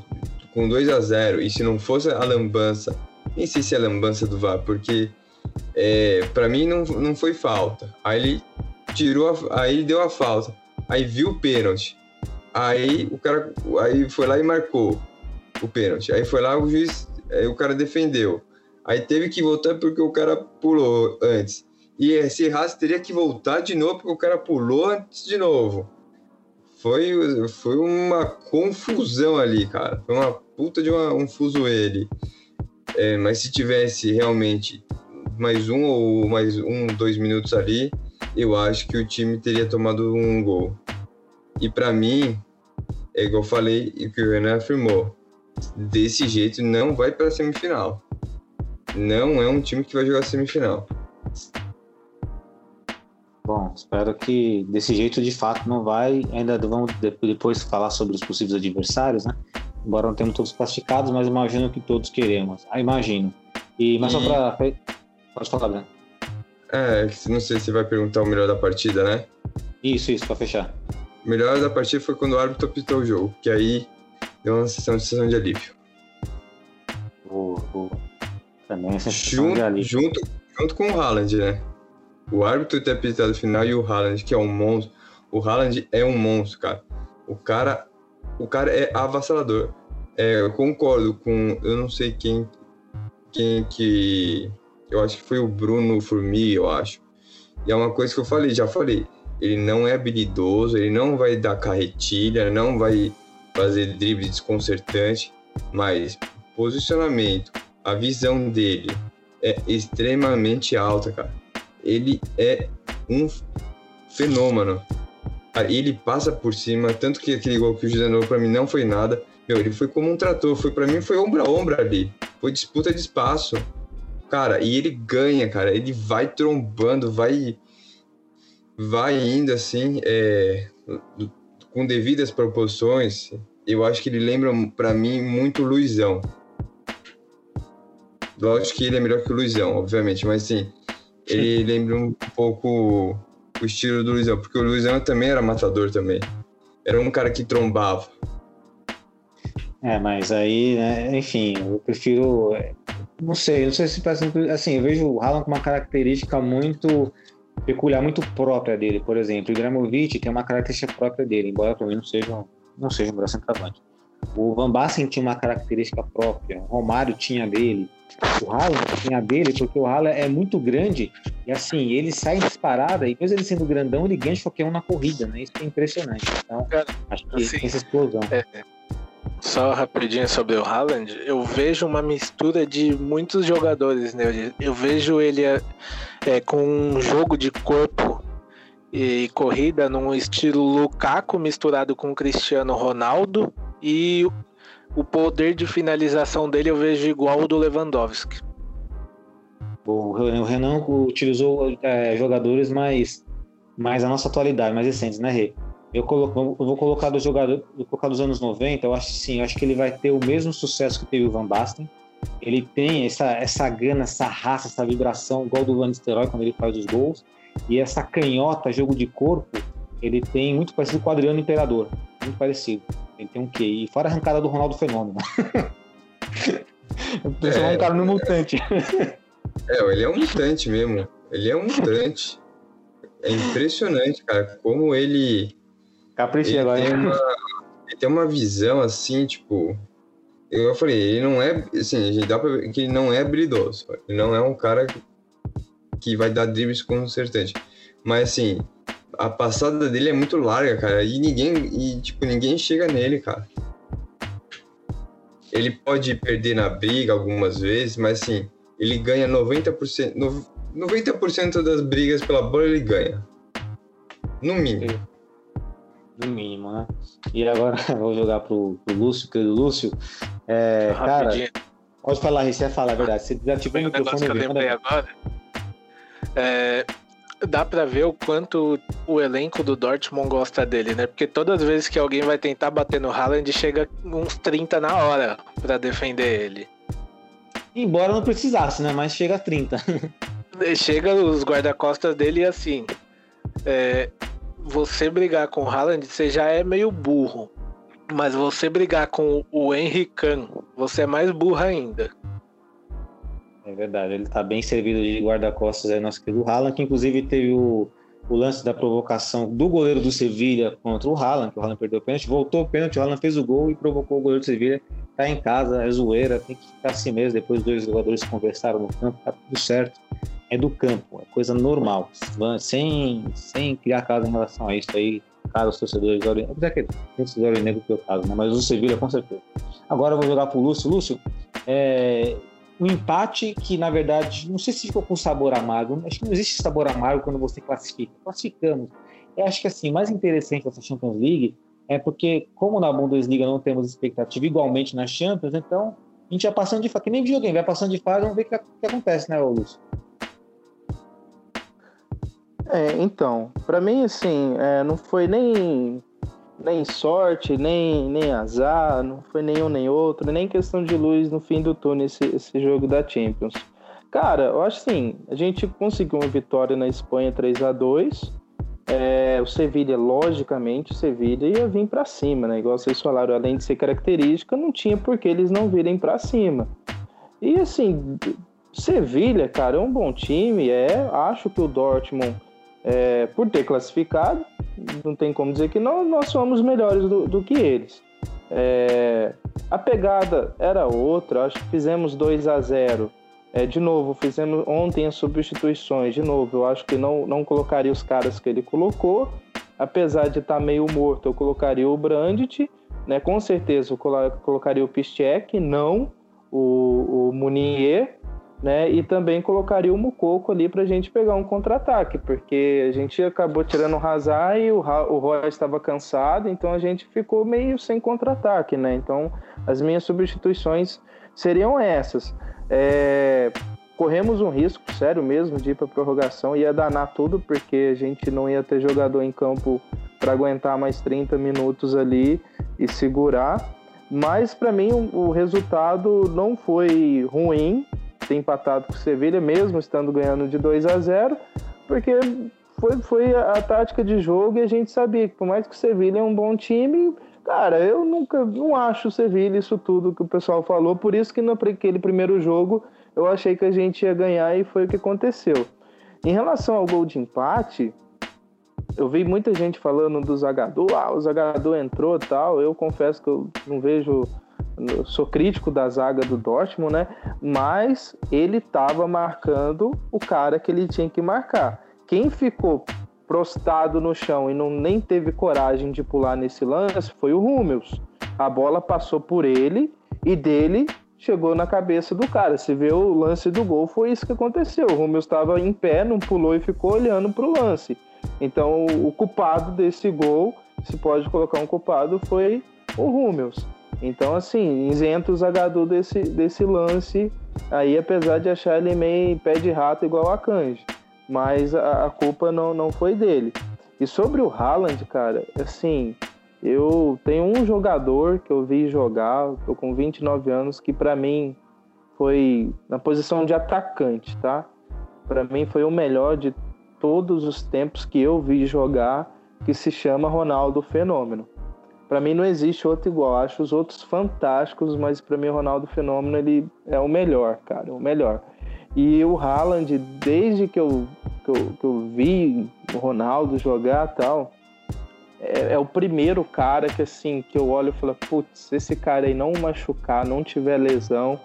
com 2 a 0 e se não fosse a lambança, nem sei se é a lambança do VAR, porque é, para mim não, não foi falta. Aí ele tirou, a, aí ele deu a falta. Aí viu o pênalti. Aí o cara aí foi lá e marcou o pênalti. Aí foi lá o juiz Aí o cara defendeu. Aí teve que voltar porque o cara pulou antes. E se errasse, teria que voltar de novo porque o cara pulou antes de novo. Foi, foi uma confusão ali, cara. Foi uma puta de uma, um fuzuê É, mas se tivesse realmente mais um ou mais um, dois minutos ali, eu acho que o time teria tomado um gol. E para mim, é igual eu falei e que o Renan afirmou, desse jeito não vai para semifinal. Não é um time que vai jogar semifinal. Bom, espero que desse jeito de fato não vai. Ainda vamos depois falar sobre os possíveis adversários, né? Embora não tenhamos todos classificados, mas imagino que todos queremos. Ah, imagino. E, mas e... só para. Pode falar, Breno. É, não sei se vai perguntar o melhor da partida, né? Isso, isso, para fechar. O melhor da partida foi quando o árbitro apitou o jogo, que aí deu uma sensação de alívio. Boa. Também a sensação junto, de alívio. Junto, junto com o Haaland, né? O árbitro ter apitado final e o Haaland, que é um monstro. O Haaland é um monstro, cara. O cara, o cara é avassalador. É, eu concordo com, eu não sei quem, quem que, eu acho que foi o Bruno Formi, eu acho. E é uma coisa que eu falei, já falei. Ele não é habilidoso, ele não vai dar carretilha, não vai fazer drible desconcertante, mas posicionamento, a visão dele é extremamente alta, cara. Ele é um fenômeno. Ele passa por cima, tanto que aquele gol que o José para mim não foi nada. Meu, ele foi como um trator, foi para mim foi ombro a ombro ali. Foi disputa de espaço. Cara, e ele ganha, cara. Ele vai trombando, vai vai indo assim, é, com devidas proporções, eu acho que ele lembra para mim muito o Luizão. Lógico que ele é melhor que o Luizão, obviamente, mas sim, ele lembra um pouco o estilo do Luizão, porque o Luizão também era matador também. Era um cara que trombava. É, mas aí, né, enfim, eu prefiro. Não sei, não sei se parece. Assim, eu vejo o Haaland com uma característica muito peculiar, muito própria dele, por exemplo. O Ibrahimovic tem uma característica própria dele, embora para mim não seja, não seja um braço centroavante. O Van Basten tinha uma característica própria, o Romário tinha dele, o Haaland tinha dele, porque o Haaland é muito grande e assim, ele sai disparada e mesmo ele sendo grandão, ele ganha qualquer um na corrida, né? Isso é impressionante. Então, Cara, acho que assim, tem essa explosão. É, é. Só rapidinho sobre o Haaland, eu vejo uma mistura de muitos jogadores. Né? Eu vejo ele é, com um jogo de corpo e corrida num estilo Lukaku misturado com Cristiano Ronaldo e o poder de finalização dele eu vejo igual ao do Lewandowski. O Renan utilizou é, jogadores mais, mais a nossa atualidade, mais recentes, né, Rê? Eu, coloco, eu vou colocar dos jogadores, vou colocar dos anos 90, eu acho sim, eu acho que ele vai ter o mesmo sucesso que teve o Van Basten, ele tem essa, essa gana, essa raça, essa vibração, igual do Van Nistelrooy quando ele faz os gols. E essa canhota, jogo de corpo, ele tem muito parecido com o Adriano Imperador. Muito parecido. Ele tem um quê? E fora a arrancada do Ronaldo Fenômeno. Transformar é, um cara no mutante. É, ele é um mutante mesmo. Ele é um mutante. É impressionante, cara, como ele. Capricha Ele agora. tem, uma, ele tem uma visão assim, tipo. Eu falei, ele não é. Assim, dá pra ver que ele não é habilidoso. Ele não é um cara que vai dar dribles concertante. Mas assim, a passada dele é muito larga, cara. E ninguém. E, tipo, ninguém chega nele, cara. Ele pode perder na briga algumas vezes, mas assim, ele ganha 90%. no- 90% das brigas pela bola ele ganha. No mínimo. No mínimo, né? E agora eu vou jogar pro, pro Lúcio, querido Lúcio. É, cara, pode falar, você vai falar a verdade. Você Tem o um negócio microfone que eu lembrei agora. É, dá pra ver o quanto o elenco do Dortmund gosta dele, né? Porque todas as vezes que alguém vai tentar bater no Haaland, chega uns 30 na hora pra defender ele. Embora não precisasse, né? Mas chega a 30. Chega os guarda-costas dele e assim. é, você brigar com o Haaland, você já é meio burro. Mas você brigar com o Henry Khan, você é mais burro ainda. É verdade, ele tá bem servido de guarda-costas aí, nosso querido Haaland, que inclusive teve o, o lance da provocação do goleiro do Sevilha contra o Haaland, que o Haaland perdeu o pênalti, voltou o pênalti, o Haaland fez o gol e provocou o goleiro do Sevilha. Tá em casa, é zoeira, tem que ficar assim mesmo. Depois dois jogadores conversaram no campo, tá tudo certo. É do campo, é coisa normal, sem, sem criar caso em relação a isso aí, caso os torcedores olhem, apesar que torcedores negro que o caso, né? Mas o Sevilha com certeza. Agora eu vou jogar pro Lúcio. Lúcio, é, um empate que, na verdade, não sei se ficou com sabor amargo. Acho que não existe sabor amargo quando você classifica. Classificamos. Eu acho que assim, mais interessante dessa Champions League é porque, como na Bundesliga não temos expectativa igualmente na Champions, então a gente vai passando de fase, que nem videogame, vai passando de fase, vamos ver o que, que acontece, né, Lúcio? É, então, pra mim, assim, é, não foi nem, nem sorte, nem, nem azar, não foi nenhum nem outro, nem questão de luz no fim do túnel esse, esse jogo da Champions. Cara, eu acho assim, a gente conseguiu uma vitória na Espanha 3 a 2 é, o Sevilha, logicamente, o Sevilha ia vir pra cima, né? Igual vocês falaram, além de ser característica, não tinha por que eles não virem pra cima. E assim, Sevilha, cara, é um bom time, é. Acho que o Dortmund é, por ter classificado, não tem como dizer que não, nós somos melhores do, do que eles. É, a pegada era outra, acho que fizemos 2 a 0 é, de novo, fizemos ontem as substituições, de novo, eu acho que não, não colocaria os caras que ele colocou, apesar de estar meio morto, eu colocaria o Brandt, né, com certeza eu colo- colocaria o Piszczek, não o, o Munier, né? E também colocaria o Mucoco ali para a gente pegar um contra-ataque, porque a gente acabou tirando o Hazard e o, o Roy estava cansado, então a gente ficou meio sem contra-ataque, né? Então as minhas substituições seriam essas. É, corremos um risco sério mesmo de ir para prorrogação, ia danar tudo, porque a gente não ia ter jogador em campo para aguentar mais 30 minutos ali e segurar. Mas para mim o resultado não foi ruim, ter empatado com o Sevilha, mesmo estando ganhando de 2 a 0, porque foi, foi a, tática de jogo e a gente sabia que por mais que o Sevilha é um bom time, cara, eu nunca não acho o Sevilha isso tudo que o pessoal falou, por isso que naquele primeiro jogo eu achei que a gente ia ganhar e foi o que aconteceu. Em relação ao gol de empate, eu vi muita gente falando do Zagadou, ah, o Zagadou entrou tal. Eu confesso que eu não vejo, sou crítico da zaga do Dortmund, né? Mas ele estava marcando o cara que ele tinha que marcar. Quem ficou prostado no chão e não nem teve coragem de pular nesse lance foi o Hummels. A bola passou por ele e dele chegou na cabeça do cara. Você vê o lance do gol, foi isso que aconteceu. O Hummels estava em pé, não pulou e ficou olhando para o lance. Então, o culpado desse gol, se pode colocar um culpado, foi o Hummels. Então, assim, isento o Zagadou desse, desse lance aí, apesar de achar ele meio pé de rato igual a Kanji. Mas a, a culpa não, não foi dele. E sobre o Haaland, cara, assim, eu tenho um jogador que eu vi jogar, tô com 29 anos, que para mim foi na posição de atacante, tá? Para mim foi o melhor de todos os tempos que eu vi jogar, que se chama Ronaldo Fenômeno. Para mim não existe outro igual. Acho os outros fantásticos, mas para mim o Ronaldo Fenômeno ele é o melhor, cara, o melhor. E o Haaland, desde que eu, que eu, que eu vi o Ronaldo jogar tal, é, é, o primeiro cara que assim que eu olho e falo, putz, esse cara aí não machucar, não tiver lesão,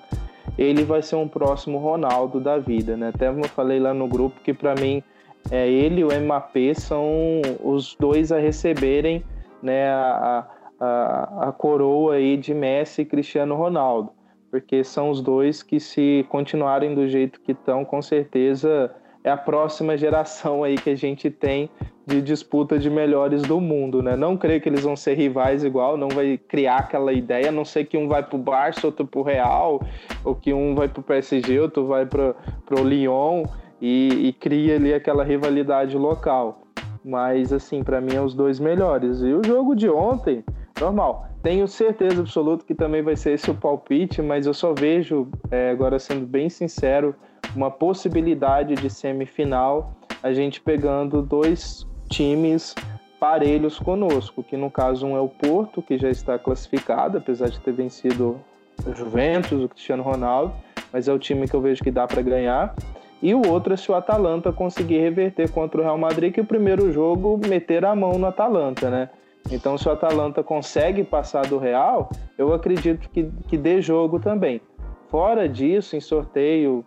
ele vai ser um próximo Ronaldo da vida, né? Até eu falei lá no grupo que para mim é, ele e o MAP são os dois a receberem né, a, a, a coroa aí de Messi e Cristiano Ronaldo, porque são os dois que se continuarem do jeito que estão, com certeza é a próxima geração aí que a gente tem de disputa de melhores do mundo, né? Não creio que eles vão ser rivais igual, não vai criar aquela ideia, a não sei que um vai pro Barça, outro pro Real, ou que um vai pro PSG, outro vai pro, pro Lyon e, e cria ali aquela rivalidade local. Mas assim, para mim é os dois melhores. E o jogo de ontem, normal. Tenho certeza absoluta que também vai ser esse o palpite, mas eu só vejo, é, agora sendo bem sincero, uma possibilidade de semifinal, a gente pegando dois times parelhos conosco, que no caso um é o Porto, que já está classificado, apesar de ter vencido o Juventus, o Cristiano Ronaldo, mas é o time que eu vejo que dá para ganhar. E o outro é se o Atalanta conseguir reverter contra o Real Madrid, que o primeiro jogo meter a mão no Atalanta, né? Então, se o Atalanta consegue passar do Real, eu acredito que, que dê jogo também. Fora disso, em sorteio,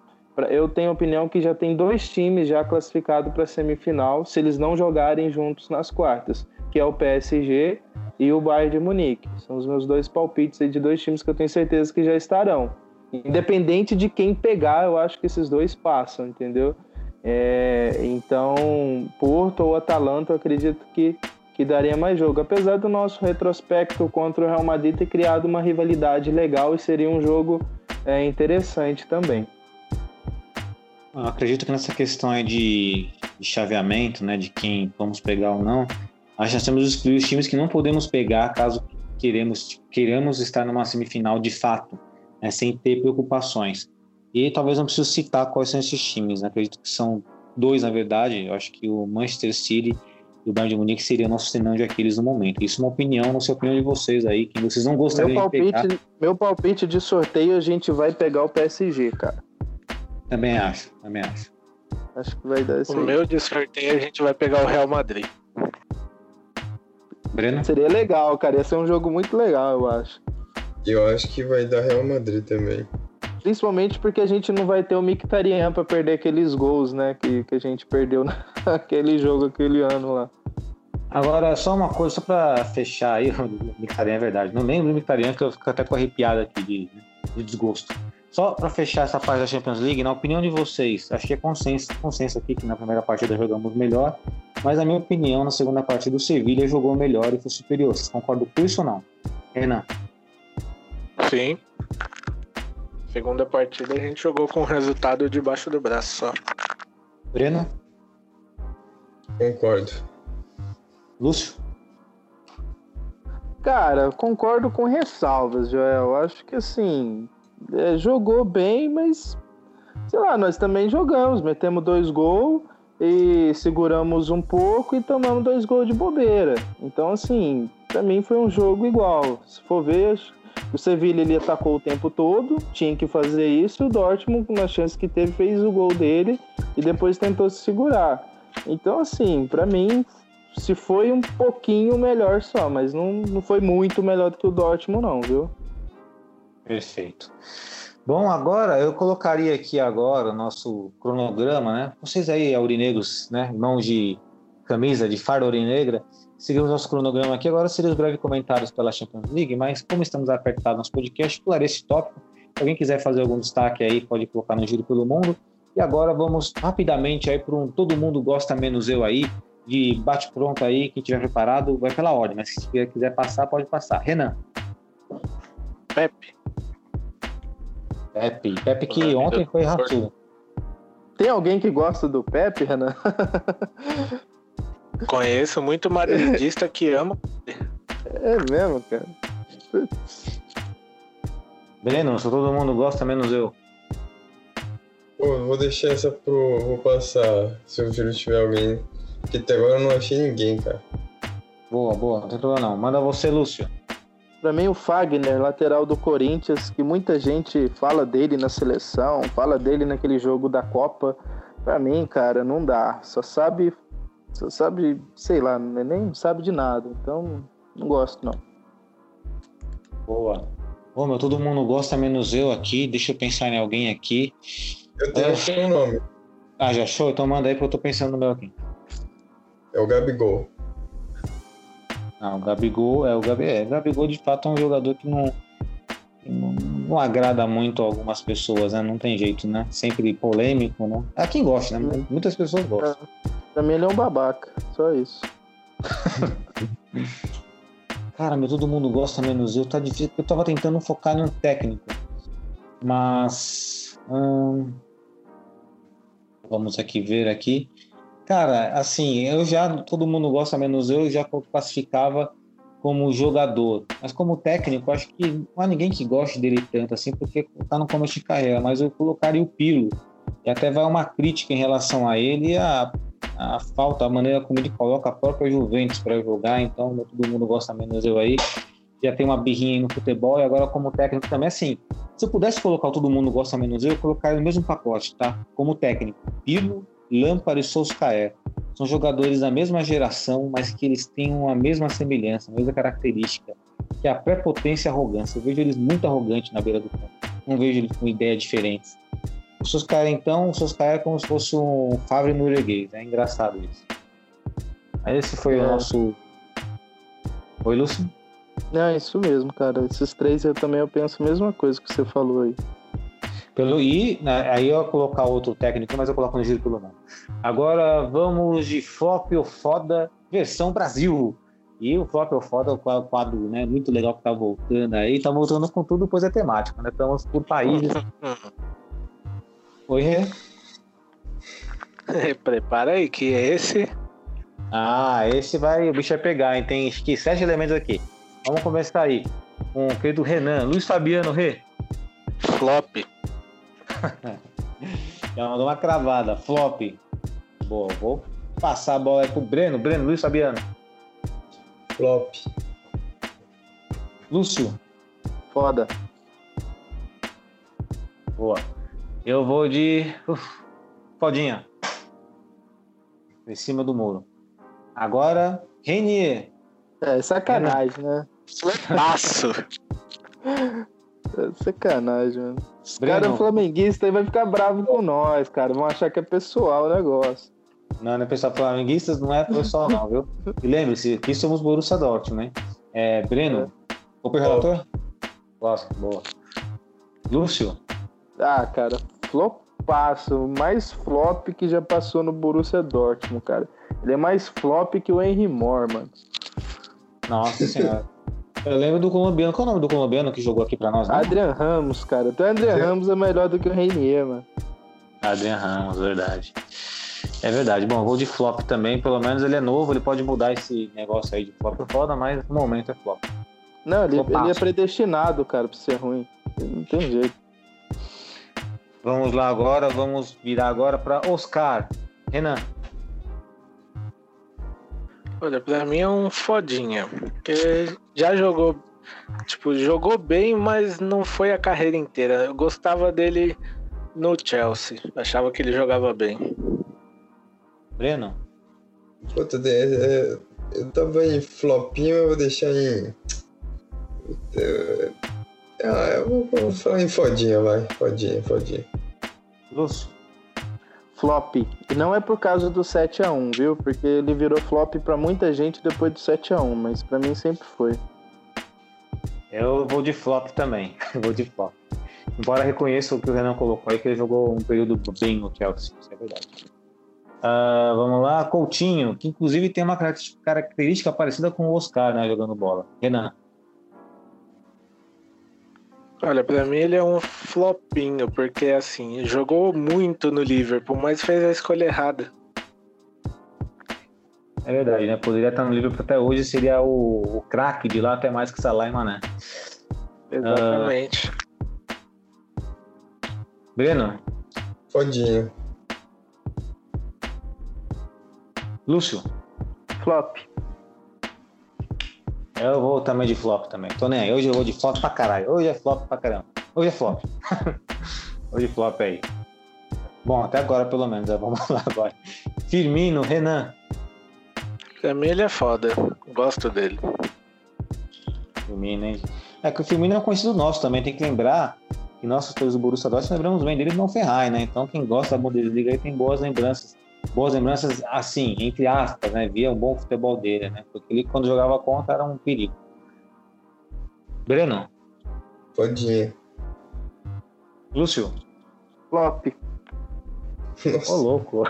eu tenho a opinião que já tem dois times já classificados para a semifinal, se eles não jogarem juntos nas quartas, que é o PSG e o Bayern de Munique. São os meus dois palpites de dois times que eu tenho certeza que já estarão. Independente de quem pegar, eu acho que esses dois passam, entendeu? É, então, Porto ou Atalanta, eu acredito que, que daria mais jogo. Apesar do nosso retrospecto contra o Real Madrid ter criado uma rivalidade legal e seria um jogo é, interessante também. Eu acredito que nessa questão de, de chaveamento, né, de quem vamos pegar ou não, acho que nós temos excluir os times que não podemos pegar caso queremos, queiramos estar numa semifinal de fato, né, sem ter preocupações. E talvez não preciso citar quais são esses times, né? acredito que são dois, na verdade, eu acho que o Manchester City o Bayern de Munique seria nosso cenário de Aquiles no momento. Isso é uma opinião, não sei a opinião de vocês aí, que vocês não gostariam meu palpite, de pegar. Meu palpite de sorteio, a gente vai pegar o PSG, cara. Também acho, também acho. Acho que vai dar isso O aí. meu de sorteio a gente vai pegar o Real Madrid. Breno? Seria legal, cara. Ia ser um jogo muito legal, eu acho. Eu acho que vai dar Real Madrid também. Principalmente porque a gente não vai ter o Mkhitaryan pra perder aqueles gols, né? Que, que a gente perdeu naquele jogo, aquele ano lá. Agora, só uma coisa, só pra fechar aí, o Mictarian é verdade. Não lembro do Mictarian, que eu fico até com arrepiado aqui de, de desgosto. Só pra fechar essa parte da Champions League, na opinião de vocês, acho que é consenso, consenso aqui que na primeira partida jogamos melhor, mas na minha opinião, na segunda partida, o Sevilha jogou melhor e foi superior. Vocês concordam com isso ou não? Renan? Sim. Segunda partida a gente jogou com o resultado debaixo do braço só. Breno? Concordo. Lúcio? Cara, concordo com ressalvas, Joel. Acho que assim, é, jogou bem, mas sei lá, nós também jogamos, metemos dois gols e seguramos um pouco e tomamos dois gols de bobeira. Então, assim, pra mim foi um jogo igual. Se for ver, o Sevilla ele atacou o tempo todo, tinha que fazer isso, e o Dortmund, na chance que teve, fez o gol dele e depois tentou se segurar. Então, assim, pra mim, se foi um pouquinho melhor só, mas não, não foi muito melhor do que o Dortmund, não, viu? Perfeito. Bom, agora eu colocaria aqui agora o nosso cronograma, né? Vocês aí, aurinegros, né? Mãos de camisa de farda aurinegra, seguimos nosso cronograma aqui. Agora seria os breves comentários pela Champions League, mas como estamos apertados nos podcasts, pularei esse tópico. Se alguém quiser fazer algum destaque aí, pode colocar no Giro pelo Mundo. E agora vamos rapidamente aí para um Todo Mundo Gosta Menos Eu aí, de bate-pronto aí, quem tiver preparado vai pela ordem, mas se quiser passar, pode passar. Renan. Pepe. Pepe. Pepe que ontem foi raçudo. Tem alguém que gosta do Pepe, Renan? Conheço muito madridista que ama. É mesmo, cara. Breno, se todo mundo gosta, menos eu. Pô, vou deixar essa pro. Vou passar se o Júlio tiver alguém. Porque até agora eu não achei ninguém, cara. Boa, boa, não tem problema não. Manda você, Lúcio. Pra mim, o Fagner, lateral do Corinthians, que muita gente fala dele na seleção, fala dele naquele jogo da Copa. Pra mim, cara, não dá. Só sabe, só sabe, sei lá, nem sabe de nada. Então, não gosto, não. Boa. Ô, meu, todo mundo gosta, menos eu aqui. Deixa eu pensar em alguém aqui. Eu tenho É. aqui um nome. Ah, já achou? Então manda aí que eu tô pensando no meu aqui. É o Gabigol. Não, o Gabigol, é o Gabi, é, o Gabigol de fato é um jogador que não, que não, não agrada muito a algumas pessoas, né? Não tem jeito, né? Sempre polêmico, né? É quem gosta, né? Muitas pessoas gostam. Pra mim, ele é um babaca. Só isso. Cara, meu, todo mundo gosta, menos eu. Tá difícil, eu tava tentando focar num técnico. Mas. hum, vamos aqui ver aqui. Cara, assim, eu já. Todo mundo gosta, menos eu, eu já classificava como jogador. Mas como técnico, acho que não há ninguém que goste dele tanto assim, porque tá no começo de carreira. Mas eu colocaria o Pilo. E até vai uma crítica em relação a ele e a a falta, a maneira como ele coloca a própria Juventus para jogar, então todo mundo gosta menos eu aí. Já tem uma birrinha aí no futebol e agora como técnico também, assim, se eu pudesse colocar todo mundo gosta menos eu, eu colocaria no mesmo pacote, tá? Como técnico, Pirlo, Lampard e Solskjaer. São jogadores da mesma geração, mas que eles têm uma mesma semelhança, uma mesma característica, que é a prepotência e a arrogância. Eu vejo eles muito arrogantes na beira do campo. Não vejo eles com ideias diferentes. O Solskjaer, então, o Solskjaer é como se fosse um Favre norueguês. É engraçado isso. Aí esse foi É. o nosso... Oi, Lúcio? Não, é isso mesmo, cara. Esses três eu também eu penso a mesma coisa que você falou aí. Pelo, e né, aí eu ia colocar outro técnico, mas eu coloco no giro pelo nome. Agora vamos de flop ou foda versão Brasil. E o flop ou foda é o qua- quadro né, muito legal que tá voltando aí. Tá voltando com tudo, pois é temático, né? Estamos por países. Oi, Rê? Prepara aí, que esse. Ah, esse vai, o bicho vai pegar, hein? Tem acho que sete elementos aqui. Vamos começar aí. Com o querido Renan, Luiz Fabiano, Rê. Flop. Já mandou uma cravada, flop. Boa, vou passar a bola aí pro Breno. Breno, Luiz Fabiano. Flop. Lúcio. Foda. Boa. Eu vou de. Uf, Fodinha. Em cima do muro. Agora, Renier. É sacanagem, né? Passo. É sacanagem, mano. Os Breno. caras flamenguistas aí vai ficar bravo com nós, cara. Vão achar que é pessoal o negócio. Não, não é pessoal flamenguistas, não é pessoal, não, viu? E lembre-se, aqui somos Borussia Dortmund, né? É, Breno, o relator? Gosto, boa. Lúcio, Ah, cara, flopaço. Mais flop que já passou no Borussia Dortmund, cara. Ele é mais flop que o Henry Moore, mano. nossa senhora. Eu lembro do colombiano. Qual é o nome do colombiano que jogou aqui pra nós? Né? Adrian Ramos, cara. Até o Adrian Ramos é melhor do que o Reinier, mano. Adrian Ramos, verdade. É verdade. Bom, vou de flop também. Pelo menos ele é novo, ele pode mudar esse negócio aí de flop é foda, mas no momento é flop. Não, ele, ele é predestinado, cara, pra ser ruim. Não tem jeito. Vamos lá agora, vamos virar agora para Oscar. Renan, Olha, pra mim é um fodinha. Porque já jogou. Tipo, jogou bem, mas não foi a carreira inteira. Eu gostava dele no Chelsea. Achava que ele jogava bem. Breno, Puta, de- é, eu tava em flopinho, eu vou deixar em. Ah, eu vou, vou falar em fodinha, vai. Fodinha, fodinha. Lúcio, Flop. E não é por causa do 7x1, viu? Porque ele virou flop pra muita gente depois do 7x1, mas pra mim sempre foi. eu vou de flop também. Eu vou de flop. Embora reconheça o que o Renan colocou aí, que ele jogou um período bem no Chelsea, isso é verdade. Ah, vamos lá, Coutinho, que inclusive tem uma característica- característica parecida com o Oscar, né, jogando bola. Renan, Olha, pra mim ele é um flopinho, porque assim, jogou muito no Liverpool, mas fez a escolha errada. é verdade, né? Poderia estar no Liverpool até hoje, seria o, o craque de lá até mais que Salah e Mané. Exatamente. Breno, Fodinha. Lúcio, Flop. Eu vou também de flop também. Tô nem aí. Hoje eu vou de flop pra caralho. Hoje é flop pra caramba. Hoje é flop. Hoje flop aí. Bom, até agora pelo menos. né? Vamos lá agora. Firmino, Renan. Pra mim ele é foda. Gosto dele. Firmino, hein? É que o Firmino é um conhecido nosso também. Tem que lembrar que nós, todos do Borussia Dortmund, lembramos bem dele não Ferrari, né? Então quem gosta da Bundesliga aí tem boas lembranças. Boas lembranças, assim, entre aspas, né? Via um bom futebol dele, né? Porque ele, quando jogava contra, era um perigo. Breno, Pode ir. Lúcio. Flop. Ô, louco.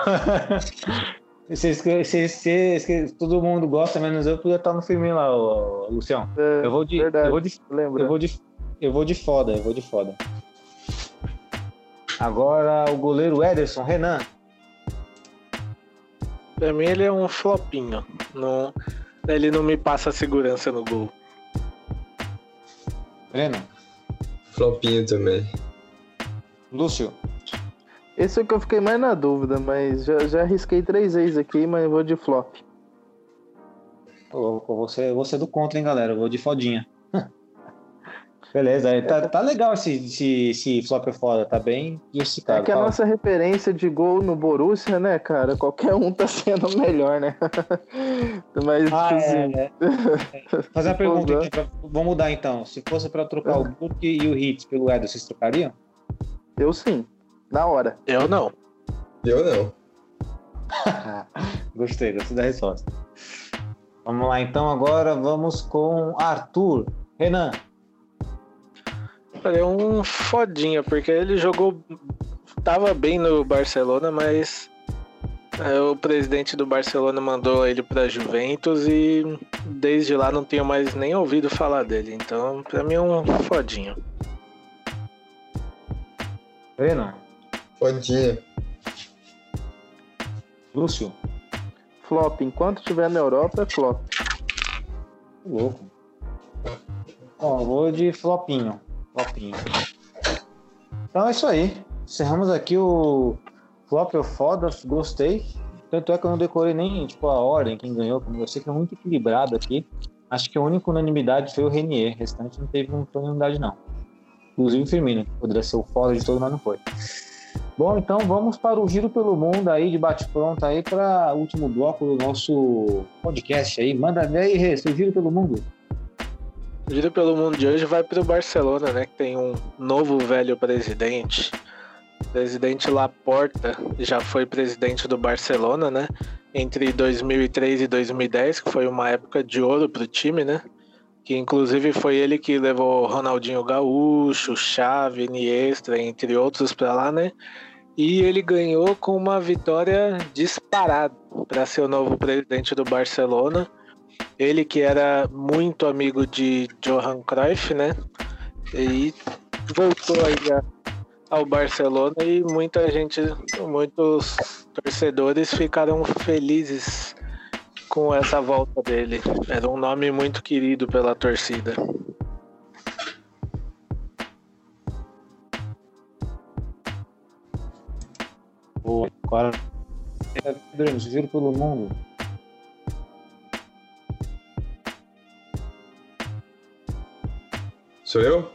Vocês, vocês, vocês, todo mundo gosta, menos eu, podia estar no filme lá, ô, ô, Lucião. É, Eu vou de, verdade. eu vou de, lembra? eu vou de, eu vou de foda, eu vou de foda. Agora o goleiro Ederson, Renan. Pra mim ele é um flopinho. Não, ele não me passa segurança no gol. Breno, flopinho também. Lúcio. Esse é o que eu fiquei mais na dúvida, mas já, já arrisquei três vezes aqui, mas eu vou de flop. Ô, você, você é do contra, hein, galera? Eu vou de fodinha. Beleza, aí tá, tá legal esse, esse, esse flop é foda, tá bem diversificado. É que a Fala. nossa referência de gol no Borussia, né, cara? Qualquer um tá sendo melhor, né? mas, Ah, tipo assim, é, é. Fazer uma pergunta Vamos aqui, pra- vamos mudar então. Se fosse pra trocar o Book e o Hits pelo Ederson, vocês trocariam? eu sim. Na hora. Eu não. Eu não. Gostei, gostei da resposta. Vamos lá então, agora vamos com Arthur. Renan, Ele é um fodinha, porque ele jogou. Tava bem no Barcelona, mas é, o presidente do Barcelona mandou ele pra Juventus e desde lá não tenho mais nem ouvido falar dele. Então, pra mim é um fodinho. Pode ir. Lúcio. Flop. Enquanto estiver na Europa, é flop. Louco. Bom, eu vou de flopinho. Então é isso aí. Encerramos aqui o flop ou foda, gostei. Tanto é que eu não decorei nem tipo, a ordem, quem ganhou, como eu sei que é muito equilibrado aqui. Acho que a única unanimidade foi o Renier, o restante não teve unanimidade não. Inclusive o Firmino, que poderia ser o foda de todo, mas não foi. Bom, então vamos para o giro pelo mundo aí, de bate-pronto aí, para o último bloco do nosso podcast aí. Manda ver aí, Rê, seu giro pelo mundo. O giro pelo mundo de hoje vai pro Barcelona, né? Que tem um novo velho presidente. O presidente Laporta já foi presidente do Barcelona, né? Entre 2003 e 2010, que foi uma época de ouro pro time, né? Que inclusive foi ele que levou Ronaldinho Gaúcho, Xavi, Iniesta, entre outros para lá, né? E ele ganhou com uma vitória disparada para ser o novo presidente do Barcelona. Ele que era muito amigo de Johan Cruyff, né? E voltou aí a- ao Barcelona e muita gente, muitos torcedores ficaram felizes com essa volta dele. Era um nome muito querido pela torcida. Boa. Agora, Bruno, giro pelo mundo. Sou eu?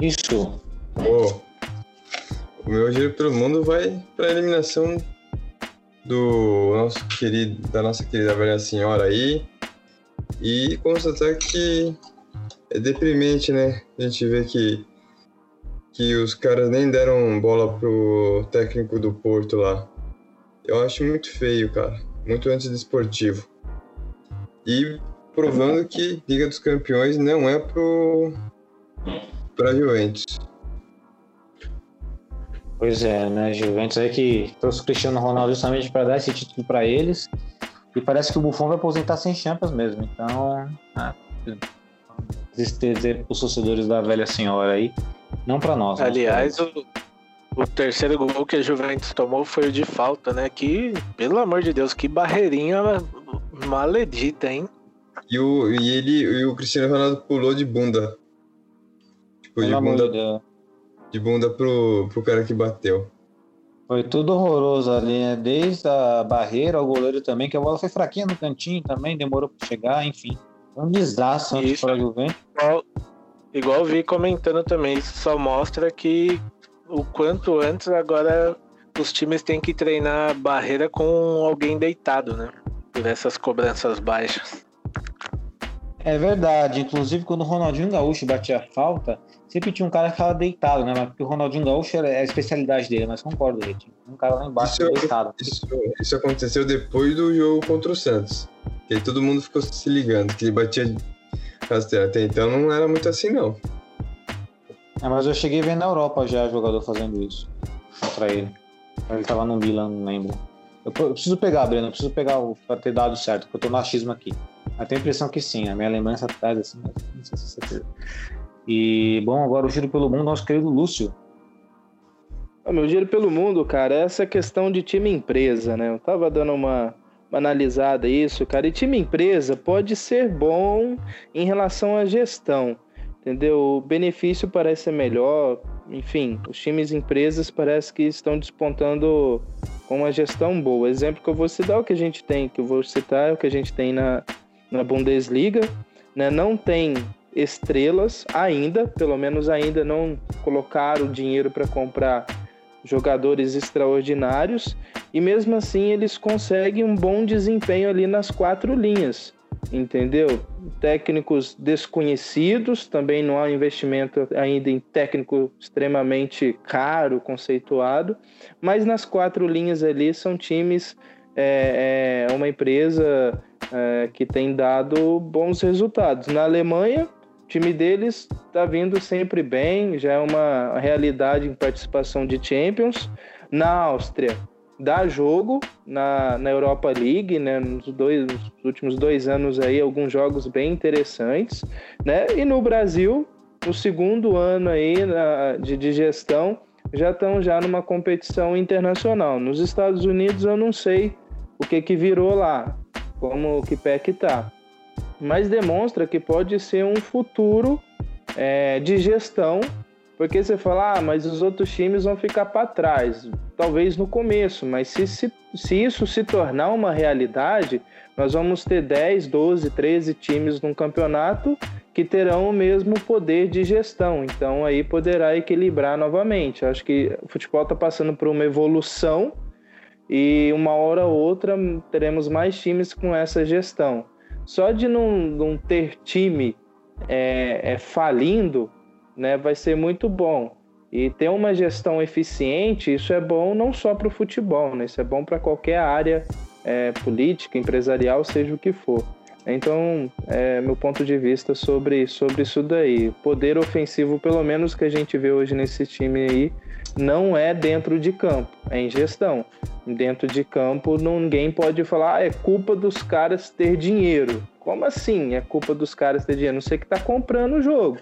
Isso. Pô, o meu giro pelo mundo vai para eliminação do nosso querido, da nossa querida velha senhora aí. E constatar que é deprimente, né? A gente vê que, que os caras nem deram bola pro técnico do Porto lá. Eu acho muito feio, cara. Muito antidesportivo. E provando que Liga dos Campeões não é pro pra Juventus. Pois é, né? Juventus aí que trouxe o Cristiano Ronaldo justamente para dar esse título para eles. E parece que o Buffon vai aposentar sem Champions mesmo. Então, ah, tristeza para os torcedores da velha senhora aí. Não para nós. né? Aliás, o, o terceiro gol que a Juventus tomou foi o de falta, né? Que, pelo amor de Deus, que barreirinha maledita, hein? E o, e ele, e o Cristiano Ronaldo pulou de bunda. Tipo, de Pelo amor de bunda, de bunda pro, pro cara que bateu. Foi tudo horroroso ali, né? Desde a barreira ao goleiro também, que a bola foi fraquinha no cantinho também, demorou para chegar, enfim. Um desastre antes Isso. para a Juventus. Igual, igual eu vi comentando também, isso só mostra que o quanto antes agora os times têm que treinar barreira com alguém deitado, né? Por essas cobranças baixas. É verdade. Inclusive, quando o Ronaldinho Gaúcho batia falta, sempre tinha um cara que ficava deitado, né? Mas porque o Ronaldinho Gaúcho é a especialidade dele, mas concordo, gente. Um cara lá embaixo Isso é- deitado. Isso, isso aconteceu depois do jogo contra o Santos. Que aí todo mundo ficou se ligando, que ele batia rasteiro. Até então não era muito assim, não. É, mas eu cheguei a ver na Europa já jogador fazendo isso contra ele. Ele tava no Milan, não lembro. Eu, eu preciso pegar, Breno, eu preciso pegar o, pra ter dado certo, porque eu tô no achismo aqui. Eu tenho a impressão que sim, a minha lembrança atrás, assim, não sei se é certeza. E, bom, agora o giro pelo mundo, nosso querido Lúcio. O meu giro pelo mundo, cara, é essa questão de time empresa, né? Eu tava dando uma, uma analisada isso, cara. E time empresa pode ser bom em relação à gestão, entendeu? O benefício parece ser melhor. Enfim, os times empresas parece que estão despontando com uma gestão boa. Exemplo que eu vou citar é o que a gente tem, que eu vou citar é o que a gente tem na, na Bundesliga, né? Não tem estrelas ainda, pelo menos ainda não colocaram dinheiro para comprar jogadores extraordinários e mesmo assim eles conseguem um bom desempenho ali nas quatro linhas, entendeu? Técnicos desconhecidos, também não há investimento ainda em técnico extremamente caro, conceituado, mas nas quatro linhas ali são times, é, é uma empresa é, que tem dado bons resultados. Na Alemanha, o time deles está vindo sempre bem, já é uma realidade em participação de Champions. Na Áustria, dá jogo na, na Europa League, né? Nos, dois, nos últimos dois anos aí, alguns jogos bem interessantes, né? E no Brasil, no segundo ano aí na, de, de gestão, já estão já numa competição internacional. Nos Estados Unidos eu não sei o que que virou lá, como que pé que tá. Mas demonstra que pode ser um futuro é, de gestão, porque você fala, ah, mas os outros times vão ficar para trás, talvez no começo, mas se, se, se isso se tornar uma realidade, nós vamos ter 10, 12, 13 times num campeonato que terão o mesmo poder de gestão, então aí poderá equilibrar novamente. Acho que o futebol está passando por uma evolução e uma hora ou outra teremos mais times com essa gestão só de não, não ter time é, é, falindo, né, vai ser muito bom. E ter uma gestão eficiente, isso é bom não só para o futebol, né? Isso é bom para qualquer área é, política, empresarial, seja o que for. Então, é meu ponto de vista sobre, sobre isso daí. Poder ofensivo, pelo menos que a gente vê hoje nesse time aí, não é dentro de campo, é em gestão. Dentro de campo, ninguém pode falar, ah, é culpa dos caras ter dinheiro. Como assim é culpa dos caras ter dinheiro? Não sei que tá comprando o jogo,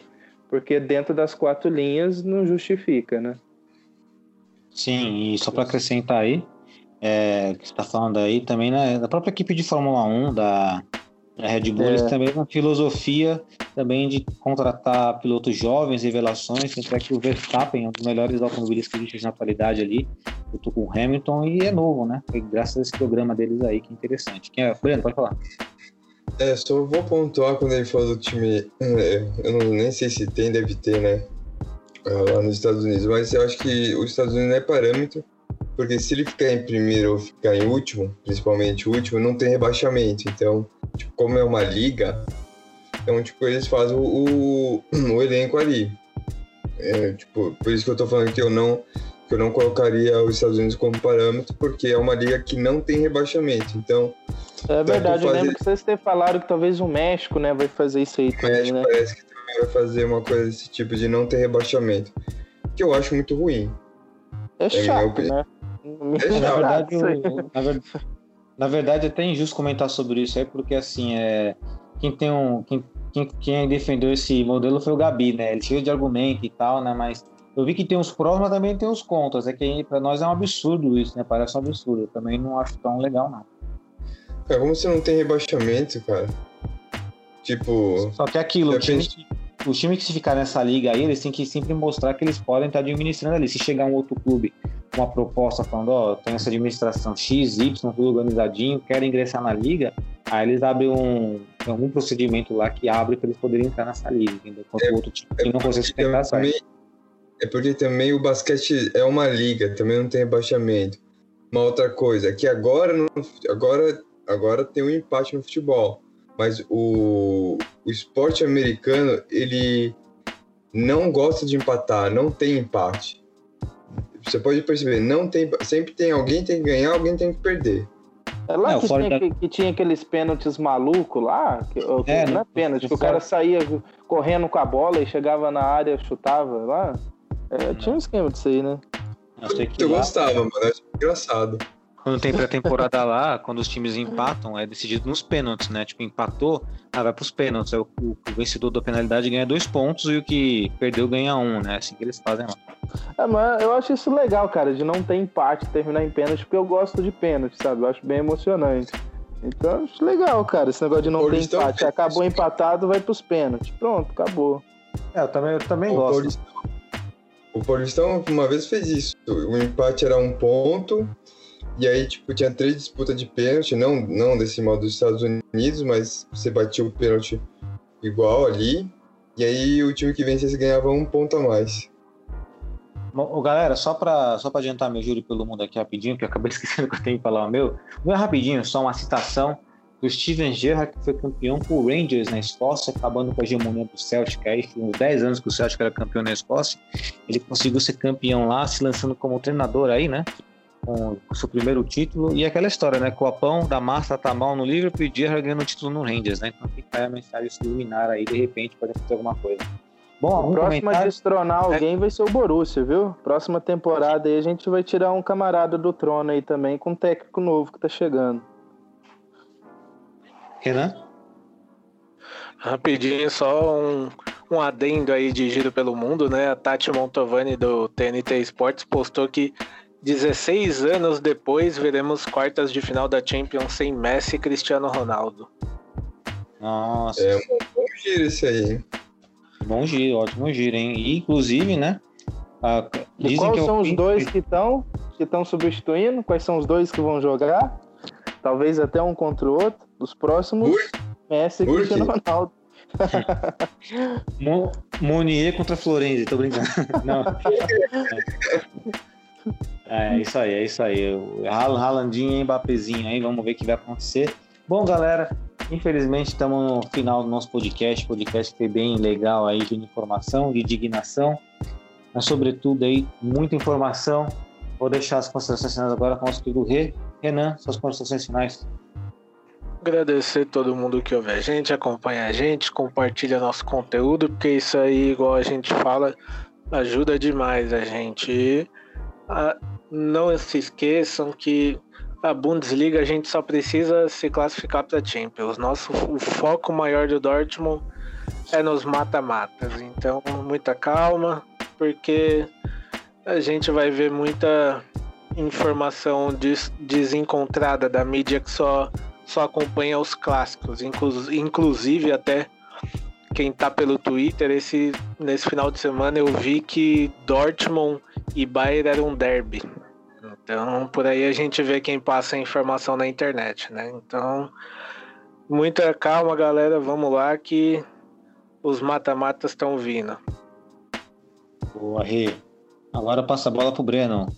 porque dentro das quatro linhas não justifica, né? Sim, e só para acrescentar aí, é, que está falando aí também, né, da própria equipe de Fórmula 1, da, da Red Bull, É. eles também uma filosofia também de contratar pilotos jovens, revelações, tanto é que o Verstappen é um dos melhores automobilistas que existe na atualidade ali, eu tô com o Hamilton e é novo, né, Foi graças a esse programa deles aí, que é interessante. Quem é? Breno, pode falar. É, só vou pontuar quando ele falou do time. é, Eu não, nem sei se tem, deve ter, né? ah, Lá nos Estados Unidos. Mas eu acho que os Estados Unidos não é parâmetro, porque se ele ficar em primeiro ou ficar em último, principalmente último, não tem rebaixamento. Então, tipo, como é uma liga, então, tipo, eles fazem o, o, elenco ali. É, tipo, por isso que eu tô falando que eu não. Que eu não colocaria os Estados Unidos como parâmetro, porque é uma liga que não tem rebaixamento. Então, É verdade, eu fazer- lembro que vocês ter falado que talvez o México, né, vai fazer isso aí O também, México né? parece que também vai fazer uma coisa desse tipo de não ter rebaixamento. Que eu acho muito ruim. É chato, opinião. né? É Na verdade, o- na, ver- na verdade, é até injusto comentar sobre isso aí, porque assim, é, quem tem um. Quem, quem, quem defendeu esse modelo foi o Gabi, né? Ele cheio de argumento e tal, né? Mas eu vi que tem os prós, mas também tem os contras. É que pra nós é um absurdo isso, né? Parece um absurdo. Eu também não acho tão legal, não. Cara, como você não tem rebaixamento, cara? Tipo, Só que é aquilo, o time, Depende. que, o time que se ficar nessa liga aí, eles têm que sempre mostrar que eles podem estar administrando ali. Se chegar um outro clube uma proposta falando, ó, tem essa administração X, Y, tudo organizadinho, quer ingressar na liga, Aí eles abrem um, algum procedimento lá que abre para eles poderem entrar nessa liga, entendeu? Enquanto o outro time que não consegue sustentar sai. também, é porque também o basquete é uma liga, também não tem rebaixamento. Uma outra coisa, é que agora, no- agora, agora tem um empate no futebol, mas o, o esporte americano, ele não gosta de empatar, não tem empate. Você pode perceber, não tem, sempre tem alguém tem que ganhar, alguém tem que perder. É lá É, o que, tinha, da- que, que tinha aqueles pênaltis malucos lá, que, ou- É, não é pênalti, que o cara saía correndo com a bola e chegava na área, chutava lá. É, tinha um esquema disso aí, né? Eu que Eu gostava, mano, acho engraçado. Quando tem pré-temporada lá, quando os times empatam, é decidido nos pênaltis, né? Tipo, empatou, ah, vai pros pênaltis. Aí o, o- o vencedor da penalidade ganha dois pontos e o que perdeu ganha um, né? Assim que eles fazem lá. É, mas eu acho isso legal, cara, de não ter empate, terminar em pênalti, porque eu gosto de pênalti, sabe? Eu acho bem emocionante. Então, eu acho legal, cara, esse negócio de não ter empate. Acabou empatado, vai pros pênaltis. Pronto, acabou. É, eu também, eu também O gosto. Paulistão, o Paulistão uma vez fez isso. O empate era um ponto, e aí, tipo, tinha três disputas de pênalti, não, não desse modo dos Estados Unidos, mas você batia o pênalti igual ali, e aí o time que vencesse ganhava um ponto a mais. Bom, galera, só pra, só pra adiantar meu júri pelo mundo aqui rapidinho, que eu acabei esquecendo que eu tenho que falar o meu. Não é rapidinho, só uma citação do Steven Gerrard, que foi campeão o Rangers na Escócia, acabando com a hegemonia do Celtic. Aí, por uns 10 anos que o Celtic era campeão na Escócia, ele conseguiu ser campeão lá, se lançando como treinador aí, né? Com o seu primeiro título. E aquela história, né? Copão da massa tá mal no e Gerrard ganhando o título no Rangers, né? Então fica aí a mensagem subliminar aí, de repente pode acontecer alguma coisa. Bom, O algum próximo a comentário? destronar alguém vai ser o Borussia, viu? Próxima temporada aí a gente vai tirar um camarada do trono aí também, com um técnico novo que tá chegando. Renan? Rapidinho, só um, um adendo aí de giro pelo mundo, né? A Tati Montovani do TNT Sports postou que 16 anos depois veremos quartas de final da Champions sem Messi e Cristiano Ronaldo. Nossa, É. Bom giro esse aí, bom giro, ótimo giro, hein? E, inclusive, né? a- E quais que é o são os dois que estão que estão substituindo? Quais são os dois que vão jogar? Talvez até um contra o outro. Os próximos, Por- Messi e Cristiano? Ronaldo. Mo- Monier contra Florenzi, tô brincando. Não. É, é isso aí, é isso aí. O Haaland- Haalandinho e Mbappézinho aí, vamos ver o que vai acontecer. Bom, galera, infelizmente estamos no final do nosso podcast. Podcast que foi bem legal aí, de informação, de indignação, mas sobretudo aí, muita informação. Vou deixar as considerações finais agora com o nosso querido Rê. Renan, suas considerações finais. Agradecer todo mundo que ouve a gente, acompanha a gente, compartilha nosso conteúdo, porque isso aí, igual a gente fala, ajuda demais a gente. Ah, não se esqueçam que a Bundesliga a gente só precisa se classificar para Champions. Nosso o foco maior do Dortmund é nos mata-matas. Então, muita calma, porque a gente vai ver muita informação des- desencontrada da mídia que só só acompanha os clássicos, inclu- inclusive até quem tá pelo Twitter, esse, nesse final de semana eu vi que Dortmund e Bayern era um derby. Então, por aí a gente vê quem passa a informação na internet, né? Então, muita calma, galera, vamos lá que os mata-matas estão vindo. Boa, Rê. Agora passa a bola pro Breno.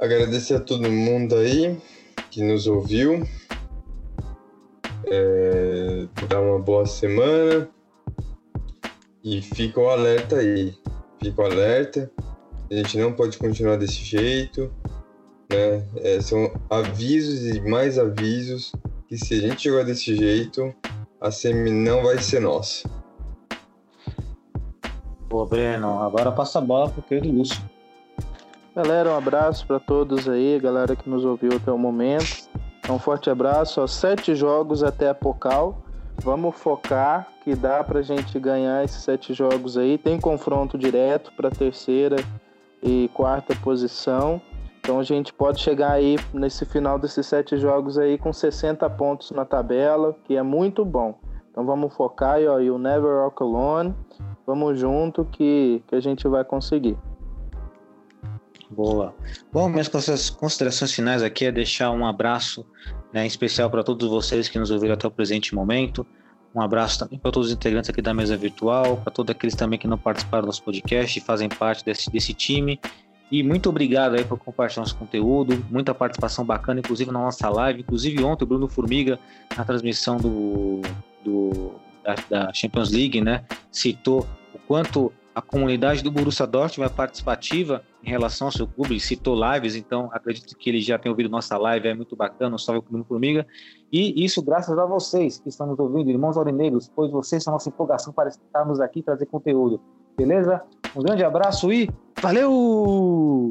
Agradecer a todo mundo aí que nos ouviu. É, dar uma boa semana. E fica o alerta aí. Fica o alerta. A gente não pode continuar desse jeito. Né? É, são avisos e mais avisos que se a gente jogar desse jeito, a semi não vai ser nossa. Boa, Breno. Agora passa a bola pro querido Lúcio. Galera, um abraço para todos aí, galera que nos ouviu até o momento. Um forte abraço, ó, sete jogos até a Pocal. Vamos focar que dá pra gente ganhar esses sete jogos aí. Tem confronto direto para terceira e quarta posição. Então a gente pode chegar aí nesse final desses sete jogos aí com 60 pontos na tabela, que é muito bom. Então vamos focar aí, ó, o Never Walk Alone. Vamos junto que, que a gente vai conseguir. Boa. Bom, minhas considerações finais aqui é deixar um abraço né, especial para todos vocês que nos ouviram até o presente momento. Um abraço também para todos os integrantes aqui da mesa virtual, para todos aqueles também que não participaram do nosso podcast e fazem parte desse, desse time. E muito obrigado aí por compartilhar nosso conteúdo, muita participação bacana, inclusive na nossa live. Inclusive ontem o Bruno Formiga, na transmissão do, do da, da Champions League, né, citou o quanto a comunidade do Borussia Dortmund é participativa em relação ao seu clube, citou lives, então acredito que ele já tem ouvido nossa live, é muito bacana, um salve Bruno Formiga, e isso graças a vocês que estão nos ouvindo, irmãos aurinegros, pois vocês são nossa empolgação para estarmos aqui e trazer conteúdo, beleza? Um grande abraço e valeu!